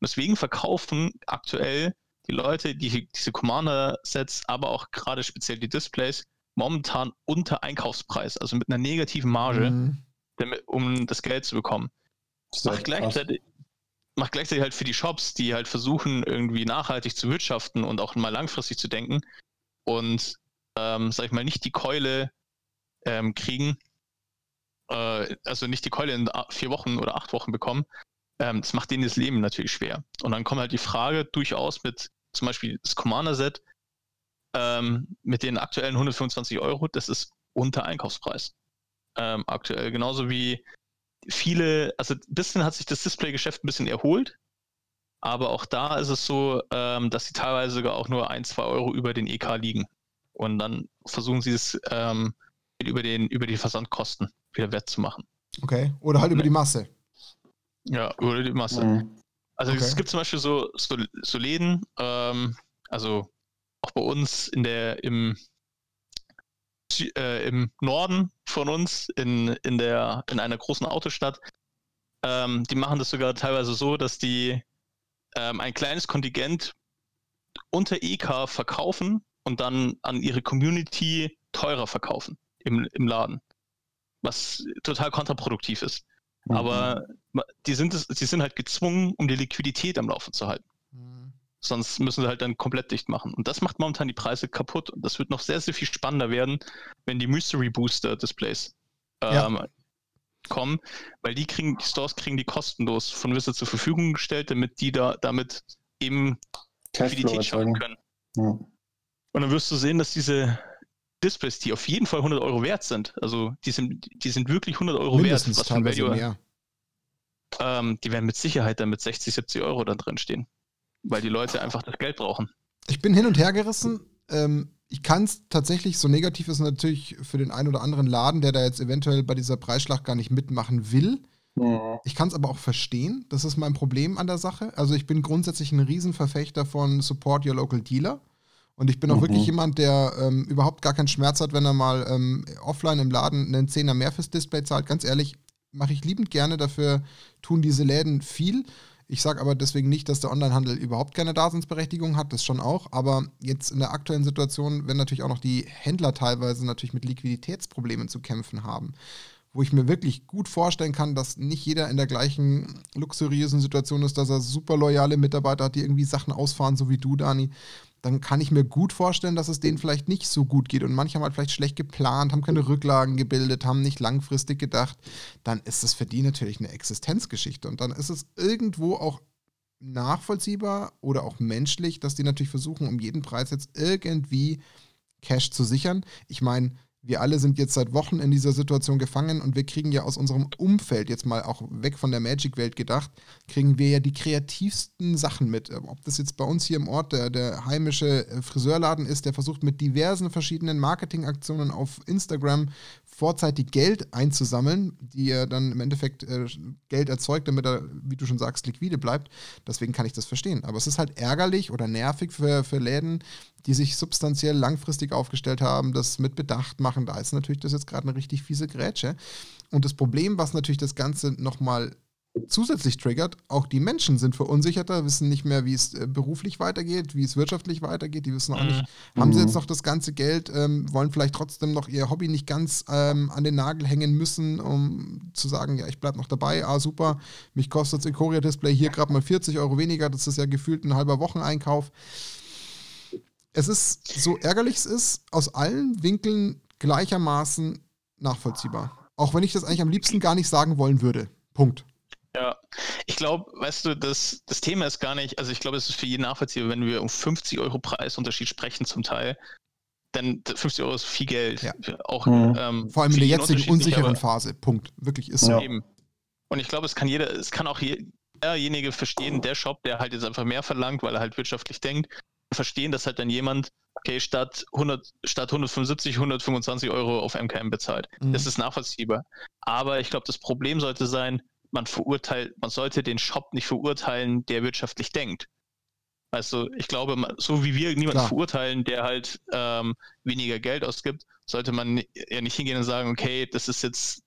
Und deswegen verkaufen aktuell die Leute die, diese Commander-Sets, aber auch gerade speziell die Displays, momentan unter Einkaufspreis, also mit einer negativen Marge, Mhm. damit, um das Geld zu bekommen Das macht gleichzeitig, macht gleichzeitig halt für die Shops, die halt versuchen, irgendwie nachhaltig zu wirtschaften und auch mal langfristig zu denken und, ähm, sag ich mal, nicht die Keule ähm, kriegen, äh, also nicht die Keule in vier Wochen oder acht Wochen bekommen, ähm, das macht denen das Leben natürlich schwer. Und dann kommt halt die Frage durchaus mit zum Beispiel das Commander-Set ähm, mit den aktuellen 125 Euro, das ist unter Einkaufspreis. Ähm, aktuell, genauso wie viele, also ein bisschen hat sich das Display-Geschäft ein bisschen erholt, aber auch da ist es so, ähm, dass sie teilweise sogar auch nur ein, zwei Euro über den EK liegen. Und dann versuchen sie es ähm, über, den, über die Versandkosten wieder wettzumachen. Okay. Oder halt über die Masse. Ja, über die Masse. Mhm. Also Okay. es gibt zum Beispiel so, so, so Läden, ähm, also auch bei uns in der im, äh, im Norden von uns, in, in, der, in einer großen Autostadt, ähm, die machen das sogar teilweise so, dass die ähm, ein kleines Kontingent unter EK verkaufen und dann an ihre Community teurer verkaufen im, im Laden. Was total kontraproduktiv ist. Mhm. Aber die sind, es, die sind halt gezwungen, um die Liquidität am Laufen zu halten. Mhm. Sonst müssen sie halt dann komplett dicht machen. Und das macht momentan die Preise kaputt. Und das wird noch sehr, sehr viel spannender werden, wenn die Mystery Booster Displays ähm, ja. kommen, weil die kriegen, die Stores kriegen die kostenlos von Wizard zur Verfügung gestellt, damit die da damit eben Liquidität schaffen können. Ja. Und dann wirst du sehen, dass diese Displays, die auf jeden Fall 100 Euro wert sind, also die sind, die sind wirklich 100 Euro Mindestens wert, was Value, mehr. Ähm, die werden mit Sicherheit dann mit 60, 70 Euro dann drin stehen weil die Leute einfach das Geld brauchen. Ich bin hin und her gerissen. Ähm, ich kann es tatsächlich, so negativ ist natürlich für den einen oder anderen Laden, der da jetzt eventuell bei dieser Preisschlacht gar nicht mitmachen will. Ja. Ich kann es aber auch verstehen. Das ist mein Problem an der Sache. Also ich bin grundsätzlich ein Riesenverfechter von Support Your Local Dealer. Und ich bin auch mhm. wirklich jemand, der ähm, überhaupt gar keinen Schmerz hat, wenn er mal ähm, offline im Laden einen Zehner mehr fürs Display zahlt. Ganz ehrlich, mache ich liebend gerne. Dafür tun diese Läden viel. Ich sage aber deswegen nicht, dass der Onlinehandel überhaupt keine Daseinsberechtigung hat, das schon auch. Aber jetzt in der aktuellen Situation, wenn natürlich auch noch die Händler teilweise natürlich mit Liquiditätsproblemen zu kämpfen haben, wo ich mir wirklich gut vorstellen kann, dass nicht jeder in der gleichen luxuriösen Situation ist, dass er super loyale Mitarbeiter hat, die irgendwie Sachen ausfahren, so wie du, Dani, dann kann ich mir gut vorstellen, dass es denen vielleicht nicht so gut geht. Und manche haben halt vielleicht schlecht geplant, haben keine Rücklagen gebildet, haben nicht langfristig gedacht. Dann ist das für die natürlich eine Existenzgeschichte. Und dann ist es irgendwo auch nachvollziehbar oder auch menschlich, dass die natürlich versuchen, um jeden Preis jetzt irgendwie Cash zu sichern. Ich meine, wir alle sind jetzt seit Wochen in dieser Situation gefangen und wir kriegen ja aus unserem Umfeld, jetzt mal auch weg von der Magic-Welt gedacht, kriegen wir ja die kreativsten Sachen mit. Ob das jetzt bei uns hier im Ort der, der heimische äh, Friseurladen ist, der versucht mit diversen verschiedenen Marketingaktionen auf Instagram vorzeitig Geld einzusammeln, die er dann im Endeffekt äh, Geld erzeugt, damit er, wie du schon sagst, liquide bleibt. Deswegen kann ich das verstehen. Aber es ist halt ärgerlich oder nervig für, für Läden, die sich substanziell langfristig aufgestellt haben, das mit Bedacht machen. Da ist natürlich das jetzt gerade eine richtig fiese Grätsche. Und das Problem, was natürlich das Ganze nochmal zusätzlich triggert, auch die Menschen sind verunsicherter, wissen nicht mehr, wie es äh, beruflich weitergeht, wie es wirtschaftlich weitergeht. Die wissen auch nicht, mhm. haben sie jetzt mhm. noch das ganze Geld, ähm, wollen vielleicht trotzdem noch ihr Hobby nicht ganz ähm, an den Nagel hängen müssen, um zu sagen, ja, ich bleibe noch dabei, ah super, mich kostet das Ikoria Display hier gerade mal 40 Euro weniger, das ist ja gefühlt ein halber Wocheneinkauf. Es ist, so ärgerlich es ist, aus allen Winkeln gleichermaßen nachvollziehbar. Auch wenn ich das eigentlich am liebsten gar nicht sagen wollen würde. Punkt. Ja, ich glaube, weißt du, das, das Thema ist gar nicht, also ich glaube, es ist für jeden nachvollziehbar, wenn wir um 50 Euro Preisunterschied sprechen zum Teil, dann 50 Euro ist viel Geld. Ja. Auch, mhm. ähm, Vor allem in der jetzigen unsicheren aber, Phase. Punkt. Wirklich ist so. Eben. Und ich glaube, es kann jeder, es kann auch derjenige verstehen, der Shop, der halt jetzt einfach mehr verlangt, weil er halt wirtschaftlich denkt, verstehen, dass halt dann jemand, okay, statt, 100, statt 175, 125 Euro auf MKM bezahlt. Mhm. Das ist nachvollziehbar. Aber ich glaube, das Problem sollte sein, man verurteilt, man sollte den Shop nicht verurteilen, der wirtschaftlich denkt. Also ich glaube, so wie wir niemanden Klar. verurteilen, der halt ähm, weniger Geld ausgibt, sollte man ja nicht hingehen und sagen, okay, das ist jetzt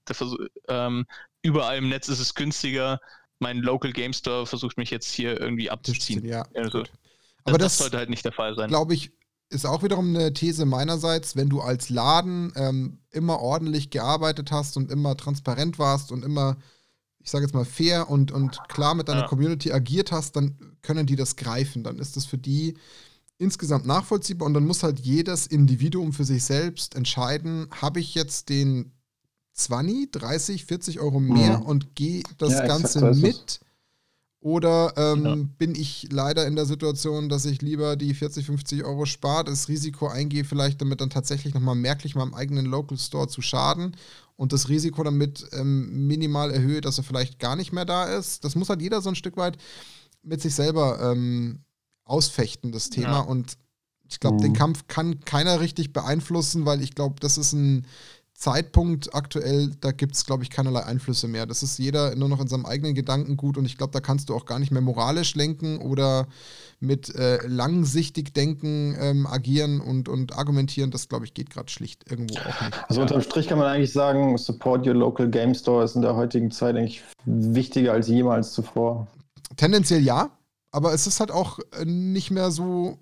ähm, überall im Netz ist es günstiger, mein Local Game Store versucht mich jetzt hier irgendwie abzuziehen. Ja, also, aber das, das sollte halt nicht der Fall sein. Glaube ich, ist auch wiederum eine These meinerseits, wenn du als Laden ähm, immer ordentlich gearbeitet hast und immer transparent warst und immer ich sage jetzt mal, fair und, und klar mit deiner ja. Community agiert hast, dann können die das greifen. Dann ist das für die insgesamt nachvollziehbar und dann muss halt jedes Individuum für sich selbst entscheiden, habe ich jetzt den 20, 30, 40 Euro mehr mhm. und gehe das ja, Ganze mit oder ähm, ja. bin ich leider in der Situation, dass ich lieber die 40, 50 Euro spare, das Risiko eingehe, vielleicht damit dann tatsächlich nochmal merklich meinem eigenen Local Store zu schaden und das Risiko damit ähm, minimal erhöhe, dass er vielleicht gar nicht mehr da ist. Das muss halt jeder so ein Stück weit mit sich selber ähm, ausfechten, das Thema. Ja. Und ich glaube, mhm. den Kampf kann keiner richtig beeinflussen, weil ich glaube, das ist ein Zeitpunkt aktuell, da gibt es, glaube ich, keinerlei Einflüsse mehr. Das ist jeder nur noch in seinem eigenen Gedankengut und ich glaube, da kannst du auch gar nicht mehr moralisch lenken oder mit äh, langsichtig denken, ähm, agieren und, und argumentieren. Das, glaube ich, geht gerade schlicht irgendwo auch nicht. Also unterm Strich kann man eigentlich sagen, Support Your Local Game Store ist in der heutigen Zeit eigentlich wichtiger als jemals zuvor. Tendenziell ja, aber es ist halt auch äh, nicht mehr so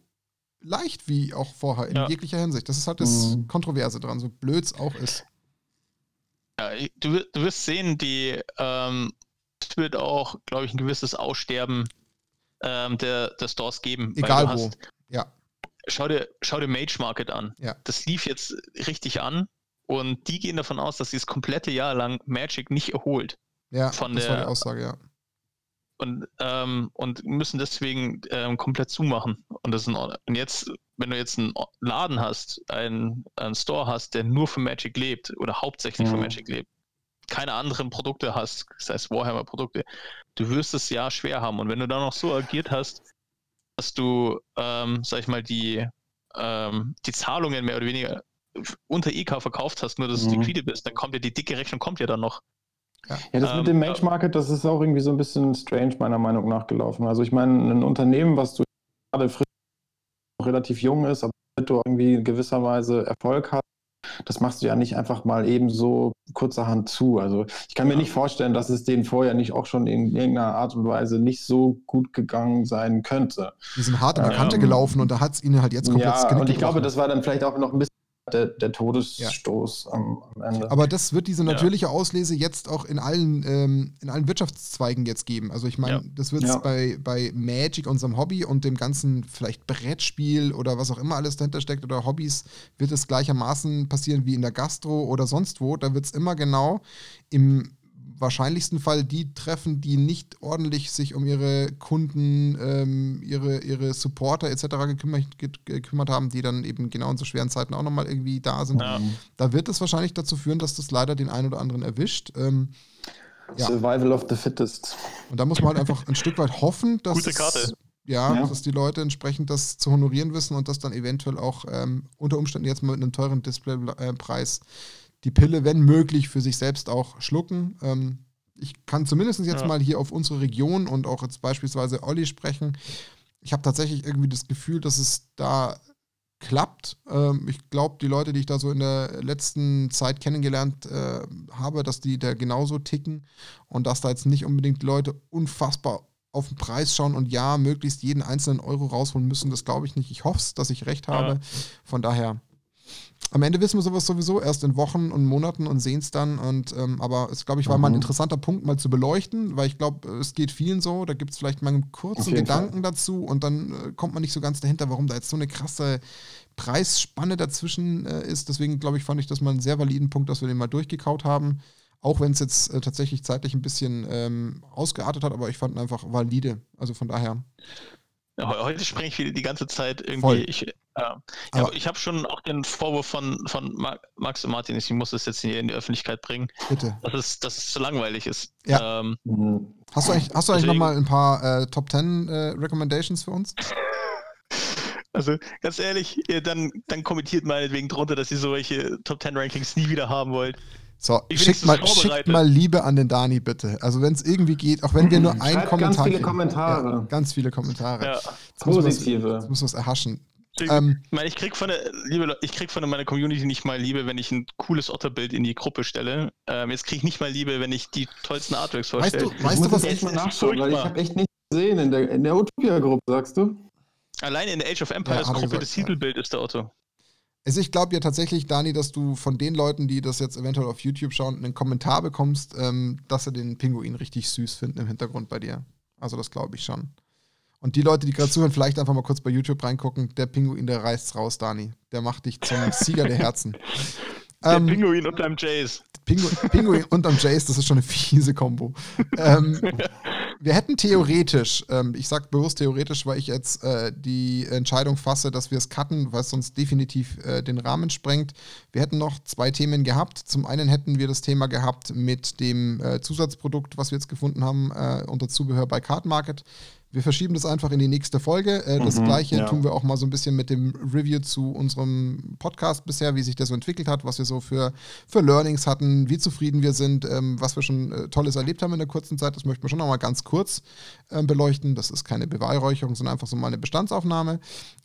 leicht wie auch vorher in ja. jeglicher Hinsicht. Das ist halt das mhm. Kontroverse dran, so blöd es auch ist. Ja, du, du wirst sehen, die ähm, es wird auch, glaube ich, ein gewisses Aussterben ähm, der, der Stores geben. Egal wo. Hast, ja. Schau dir, schau dir Mage Market an. Ja. Das lief jetzt richtig an und die gehen davon aus, dass sie das komplette Jahr lang Magic nicht erholt. Ja, von das der, war die Aussage, ja. Und, ähm, und müssen deswegen ähm, komplett zumachen. Und, das ist ein, und jetzt, wenn du jetzt einen Laden hast, einen, einen Store hast, der nur für Magic lebt oder hauptsächlich mhm. für Magic lebt, keine anderen Produkte hast, das heißt Warhammer-Produkte, du wirst es ja schwer haben. Und wenn du dann noch so agiert hast, dass du, ähm, sag ich mal, die, ähm, die Zahlungen mehr oder weniger unter EK verkauft hast, nur dass mhm. du liquide bist, dann kommt ja die dicke Rechnung, kommt ja dann noch. Ja, ja das ähm, mit dem Mage Market, das ist auch irgendwie so ein bisschen strange, meiner Meinung nach gelaufen. Also ich meine, ein Unternehmen, was du gerade frisch relativ jung ist, aber du irgendwie gewisserweise Erfolg hast, das machst du ja nicht einfach mal eben so kurzerhand zu. Also ich kann mir nicht vorstellen, dass es denen vorher nicht auch schon in irgendeiner Art und Weise nicht so gut gegangen sein könnte. Die sind hart an der Kante ähm, gelaufen und da hat es ihnen halt jetzt komplett Ja, und ich glaube, das war dann vielleicht auch noch ein bisschen der, der Todesstoß ja. am, am, Ende. Aber das wird diese natürliche ja. Auslese jetzt auch in allen, ähm, in allen Wirtschaftszweigen jetzt geben. Also ich meine, ja. das wird es bei, bei Magic, unserem Hobby und dem ganzen vielleicht Brettspiel oder was auch immer alles dahinter steckt oder Hobbys, wird es gleichermaßen passieren wie in der Gastro oder sonst wo. Da wird es immer genau im wahrscheinlichsten Fall die treffen, die nicht ordentlich sich um ihre Kunden, ähm, ihre, ihre Supporter etc. Gekümmert, gekümmert haben, die dann eben genau in so schweren Zeiten auch nochmal irgendwie da sind. Ja. Da wird es wahrscheinlich dazu führen, dass das leider den einen oder anderen erwischt. Ähm, ja. Survival of the Fittest. Und da muss man halt einfach ein Stück weit hoffen, dass. Gute Karte. Ja, ja, dass die Leute entsprechend das zu honorieren wissen und das dann eventuell auch ähm, unter Umständen jetzt mal mit einem teuren Displaypreis äh, die Pille, wenn möglich, für sich selbst auch schlucken. Ähm, ich kann zumindest jetzt ja. mal hier auf unsere Region und auch jetzt beispielsweise Olli sprechen. Ich habe tatsächlich irgendwie das Gefühl, dass es da klappt. Ähm, ich glaube, die Leute, die ich da so in der letzten Zeit kennengelernt äh, habe, dass die da genauso ticken und dass da jetzt nicht unbedingt Leute unfassbar auf den Preis schauen und ja, möglichst jeden einzelnen Euro rausholen müssen, das glaube ich nicht. Ich hoffe es, dass ich recht habe. Ja. Von daher am Ende wissen wir sowas sowieso erst in Wochen und Monaten und sehen es dann. Und, ähm, aber es, glaube ich, war mhm. mal ein mhm. interessanter Punkt, mal zu beleuchten, weil ich glaube, es geht vielen so. Da gibt es vielleicht mal einen kurzen Gedanken Fall. dazu und dann äh, kommt man nicht so ganz dahinter, warum da jetzt so eine krasse Preisspanne dazwischen äh, ist. Deswegen, glaube ich, fand ich das mal einen sehr validen Punkt, dass wir den mal durchgekaut haben. Auch wenn es jetzt äh, tatsächlich zeitlich ein bisschen ähm, ausgeartet hat, aber ich fand ihn einfach valide. Also von daher. Heute springe ich wieder die ganze Zeit irgendwie. Ich, ja, ja ich habe schon auch den Vorwurf von, von Max und Martin, ich muss das jetzt hier in die Öffentlichkeit bringen. Bitte. Dass es, dass es zu langweilig ist. Ja. Ähm, hast du eigentlich, hast du eigentlich nochmal ein paar äh, Top 10 äh, Recommendations für uns? Also ganz ehrlich, dann, dann kommentiert meinetwegen drunter, dass ihr solche Top 10 Rankings nie wieder haben wollt. So, schickt mal, schickt mal Liebe an den Dani, bitte. Also, wenn es irgendwie geht, auch wenn wir nur einen Kommentar. Ganz viele Kommentare. Ja, ganz viele Kommentare. Ja. Positive. Jetzt muss was erhaschen. Ich, ähm, meine, ich krieg von der, liebe, ich krieg von meiner Community nicht mal Liebe, wenn ich ein cooles Otterbild in die Gruppe stelle. Ähm, jetzt krieg ich nicht mal Liebe, wenn ich die tollsten Artworks vorstelle. Weißt du, weißt du was ich mal nachschauen, weil ich habe echt nichts gesehen in der, in der Utopia-Gruppe, sagst du? Allein in der Age of Empires ja, Gruppe, das Titelbild ja. ist der Otto. Also ich glaube ja tatsächlich, Dani, dass du von den Leuten, die das jetzt eventuell auf YouTube schauen, einen Kommentar bekommst, ähm, dass sie den Pinguin richtig süß finden im Hintergrund bei dir. Also das glaube ich schon. Und die Leute, die gerade zuhören, vielleicht einfach mal kurz bei YouTube reingucken. Der Pinguin, der reißt's raus, Dani. Der macht dich zum Sieger der Herzen. Der ähm, Pinguin unterm Jace. Pingu Pinguin unterm Jace, das ist schon eine fiese Kombo. ähm, wir hätten theoretisch, ähm, ich sage bewusst theoretisch, weil ich jetzt äh, die Entscheidung fasse, dass wir es cutten, weil es sonst definitiv äh, den Rahmen sprengt. Wir hätten noch zwei Themen gehabt. Zum einen hätten wir das Thema gehabt mit dem äh, Zusatzprodukt, was wir jetzt gefunden haben äh, unter Zubehör bei Card Market. Wir verschieben das einfach in die nächste Folge. Äh, das mhm, gleiche ja. tun wir auch mal so ein bisschen mit dem Review zu unserem Podcast bisher, wie sich der so entwickelt hat, was wir so für, für Learnings hatten, wie zufrieden wir sind, ähm, was wir schon äh, Tolles erlebt haben in der kurzen Zeit. Das möchten wir schon noch mal ganz kurz äh, beleuchten. Das ist keine Beweihräucherung, sondern einfach so mal eine Bestandsaufnahme.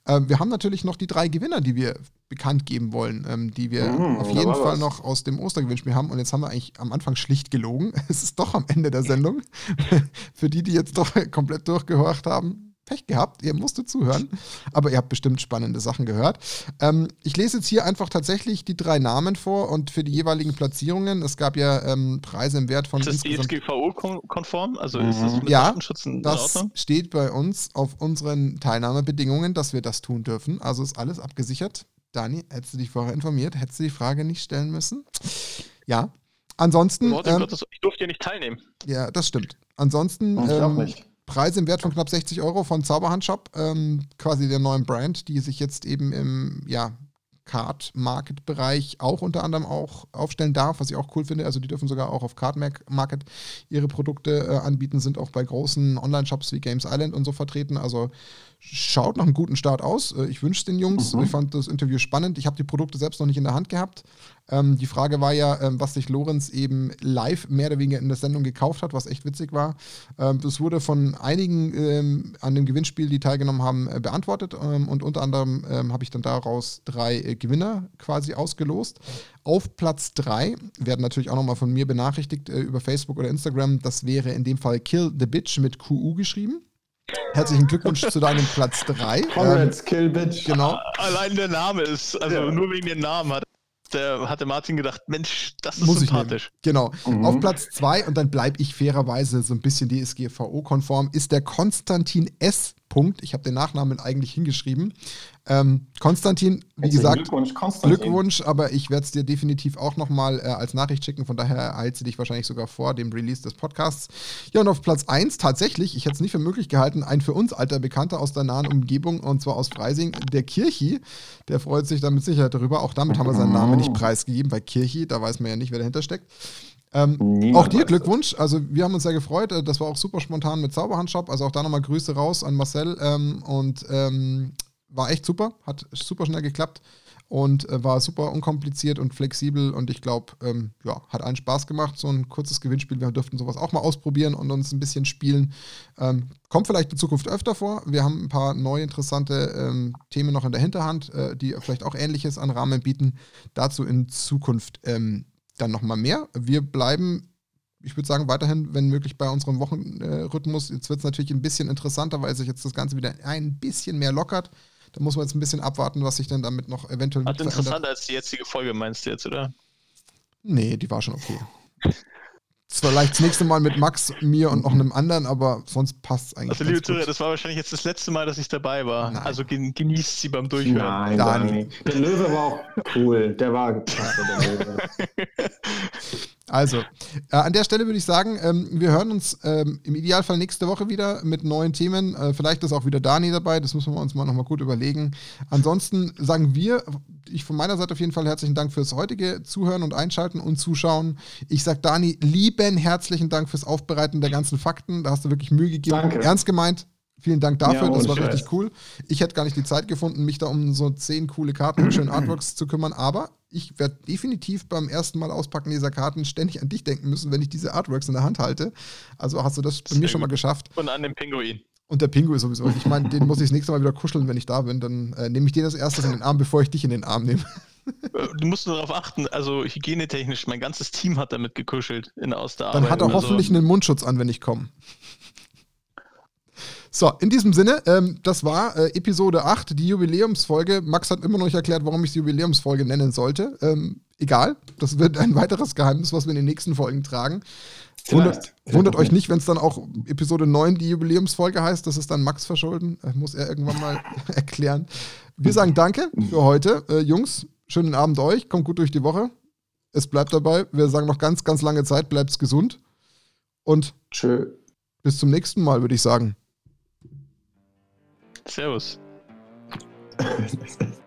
Ähm, wir haben natürlich noch die drei Gewinner, die wir bekannt geben wollen, ähm, die wir mhm, auf jeden Fall was. noch aus dem Ostergewinnspiel haben. Und jetzt haben wir eigentlich am Anfang schlicht gelogen. Es ist doch am Ende der Sendung. Für die, die jetzt doch komplett durchgehört haben, Pech gehabt, ihr musstet zuhören, aber ihr habt bestimmt spannende Sachen gehört. Ähm, ich lese jetzt hier einfach tatsächlich die drei Namen vor und für die jeweiligen Platzierungen. Es gab ja ähm, Preise im Wert von. Ist das DSGVO-konform? Also ist das mit ja, Datenschutz in das Ordnung? steht bei uns auf unseren Teilnahmebedingungen, dass wir das tun dürfen. Also ist alles abgesichert. Dani, hättest du dich vorher informiert? Hättest du die Frage nicht stellen müssen? Ja. Ansonsten. Ähm, ich durfte ja nicht teilnehmen. Ja, das stimmt. Ansonsten. Ähm, Preise im Wert von knapp 60 Euro von Zauberhandshop, ähm, quasi der neuen Brand, die sich jetzt eben im ja, Card-Market-Bereich auch unter anderem auch aufstellen darf, was ich auch cool finde. Also die dürfen sogar auch auf Card-Market ihre Produkte äh, anbieten, sind auch bei großen Online-Shops wie Games Island und so vertreten. Also schaut nach einem guten Start aus. Äh, ich wünsche den Jungs. Mhm. Ich fand das Interview spannend. Ich habe die Produkte selbst noch nicht in der Hand gehabt. Ähm, die Frage war ja, ähm, was sich Lorenz eben live mehr oder weniger in der Sendung gekauft hat, was echt witzig war. Ähm, das wurde von einigen ähm, an dem Gewinnspiel, die teilgenommen haben, äh, beantwortet. Ähm, und unter anderem ähm, habe ich dann daraus drei äh, Gewinner quasi ausgelost. Auf Platz drei werden natürlich auch nochmal von mir benachrichtigt äh, über Facebook oder Instagram. Das wäre in dem Fall Kill the Bitch mit QU geschrieben. Herzlichen Glückwunsch zu deinem Platz 3. Conrads ähm, Kill Bitch. Genau. Allein der Name ist, also ja. nur wegen dem Namen hat, der, hatte Martin gedacht, Mensch, das ist Muss sympathisch. Genau. Mhm. Auf Platz 2, und dann bleibe ich fairerweise so ein bisschen DSGVO-konform, ist der Konstantin S. Punkt. Ich habe den Nachnamen eigentlich hingeschrieben. Ähm, Konstantin, wie Herzlichen gesagt, Glückwunsch, Konstantin. Glückwunsch, aber ich werde es dir definitiv auch nochmal äh, als Nachricht schicken. Von daher erhalt sie dich wahrscheinlich sogar vor dem Release des Podcasts. Ja, und auf Platz 1 tatsächlich, ich hätte es nicht für möglich gehalten, ein für uns alter Bekannter aus der nahen Umgebung und zwar aus Freising, der Kirchi. Der freut sich da mit Sicherheit darüber. Auch damit haben wir seinen Namen nicht preisgegeben, weil Kirchi, da weiß man ja nicht, wer dahinter steckt. Ähm, auch dir Glückwunsch. Also wir haben uns sehr gefreut. Äh, das war auch super spontan mit Zauberhandshop. Also auch da nochmal Grüße raus an Marcel. Ähm, und ähm, war echt super. Hat super schnell geklappt und äh, war super unkompliziert und flexibel. Und ich glaube, ähm, ja, hat allen Spaß gemacht. So ein kurzes Gewinnspiel. Wir dürften sowas auch mal ausprobieren und uns ein bisschen spielen. Ähm, kommt vielleicht in Zukunft öfter vor. Wir haben ein paar neue interessante ähm, Themen noch in der Hinterhand, äh, die vielleicht auch Ähnliches an Rahmen bieten. Dazu in Zukunft ähm, dann nochmal mehr. Wir bleiben, ich würde sagen, weiterhin, wenn möglich, bei unserem Wochenrhythmus. Jetzt wird es natürlich ein bisschen interessanter, weil sich jetzt das Ganze wieder ein bisschen mehr lockert. Da muss man jetzt ein bisschen abwarten, was sich denn damit noch eventuell. Hat interessanter als die jetzige Folge, meinst du jetzt, oder? Nee, die war schon okay. Vielleicht das nächste Mal mit Max, mir und noch einem anderen, aber sonst passt es eigentlich. Also, liebe Zuhörer, das war wahrscheinlich jetzt das letzte Mal, dass ich dabei war. Nein. Also genießt sie beim Durchhören. Nein, Dani. Der Löwe war auch cool. Der war klasse, der Löwe. Also, äh, an der Stelle würde ich sagen, ähm, wir hören uns ähm, im Idealfall nächste Woche wieder mit neuen Themen. Äh, vielleicht ist auch wieder Dani dabei, das müssen wir uns mal nochmal gut überlegen. Ansonsten sagen wir, ich von meiner Seite auf jeden Fall herzlichen Dank fürs heutige Zuhören und Einschalten und Zuschauen. Ich sage Dani, lieben herzlichen Dank fürs Aufbereiten der ganzen Fakten. Da hast du wirklich Mühe gegeben. Danke. Ernst gemeint. Vielen Dank dafür, ja, das war Scheiß. richtig cool. Ich hätte gar nicht die Zeit gefunden, mich da um so zehn coole Karten mit schönen Artworks zu kümmern, aber ich werde definitiv beim ersten Mal auspacken dieser Karten ständig an dich denken müssen, wenn ich diese Artworks in der Hand halte. Also hast du das bei mir schon mal geschafft. Und an den Pinguin. Und der Pinguin sowieso. Ich meine, den muss ich das nächste Mal wieder kuscheln, wenn ich da bin. Dann äh, nehme ich den als erstes in den Arm, bevor ich dich in den Arm nehme. Äh, du musst nur darauf achten, also hygienetechnisch, mein ganzes Team hat damit gekuschelt in, aus der Dann hat er hoffentlich so. einen Mundschutz an, wenn ich komme. So, in diesem Sinne, ähm, das war äh, Episode 8, die Jubiläumsfolge. Max hat immer noch nicht erklärt, warum ich die Jubiläumsfolge nennen sollte. Ähm, egal, das wird ein weiteres Geheimnis, was wir in den nächsten Folgen tragen. Wundert, wundert euch nicht, wenn es dann auch Episode 9 die Jubiläumsfolge heißt. Das ist dann Max verschulden. Äh, muss er irgendwann mal erklären. Wir sagen Danke für heute. Äh, Jungs, schönen Abend euch. Kommt gut durch die Woche. Es bleibt dabei. Wir sagen noch ganz, ganz lange Zeit. Bleibt's gesund. Und Tschö. bis zum nächsten Mal, würde ich sagen. Servus.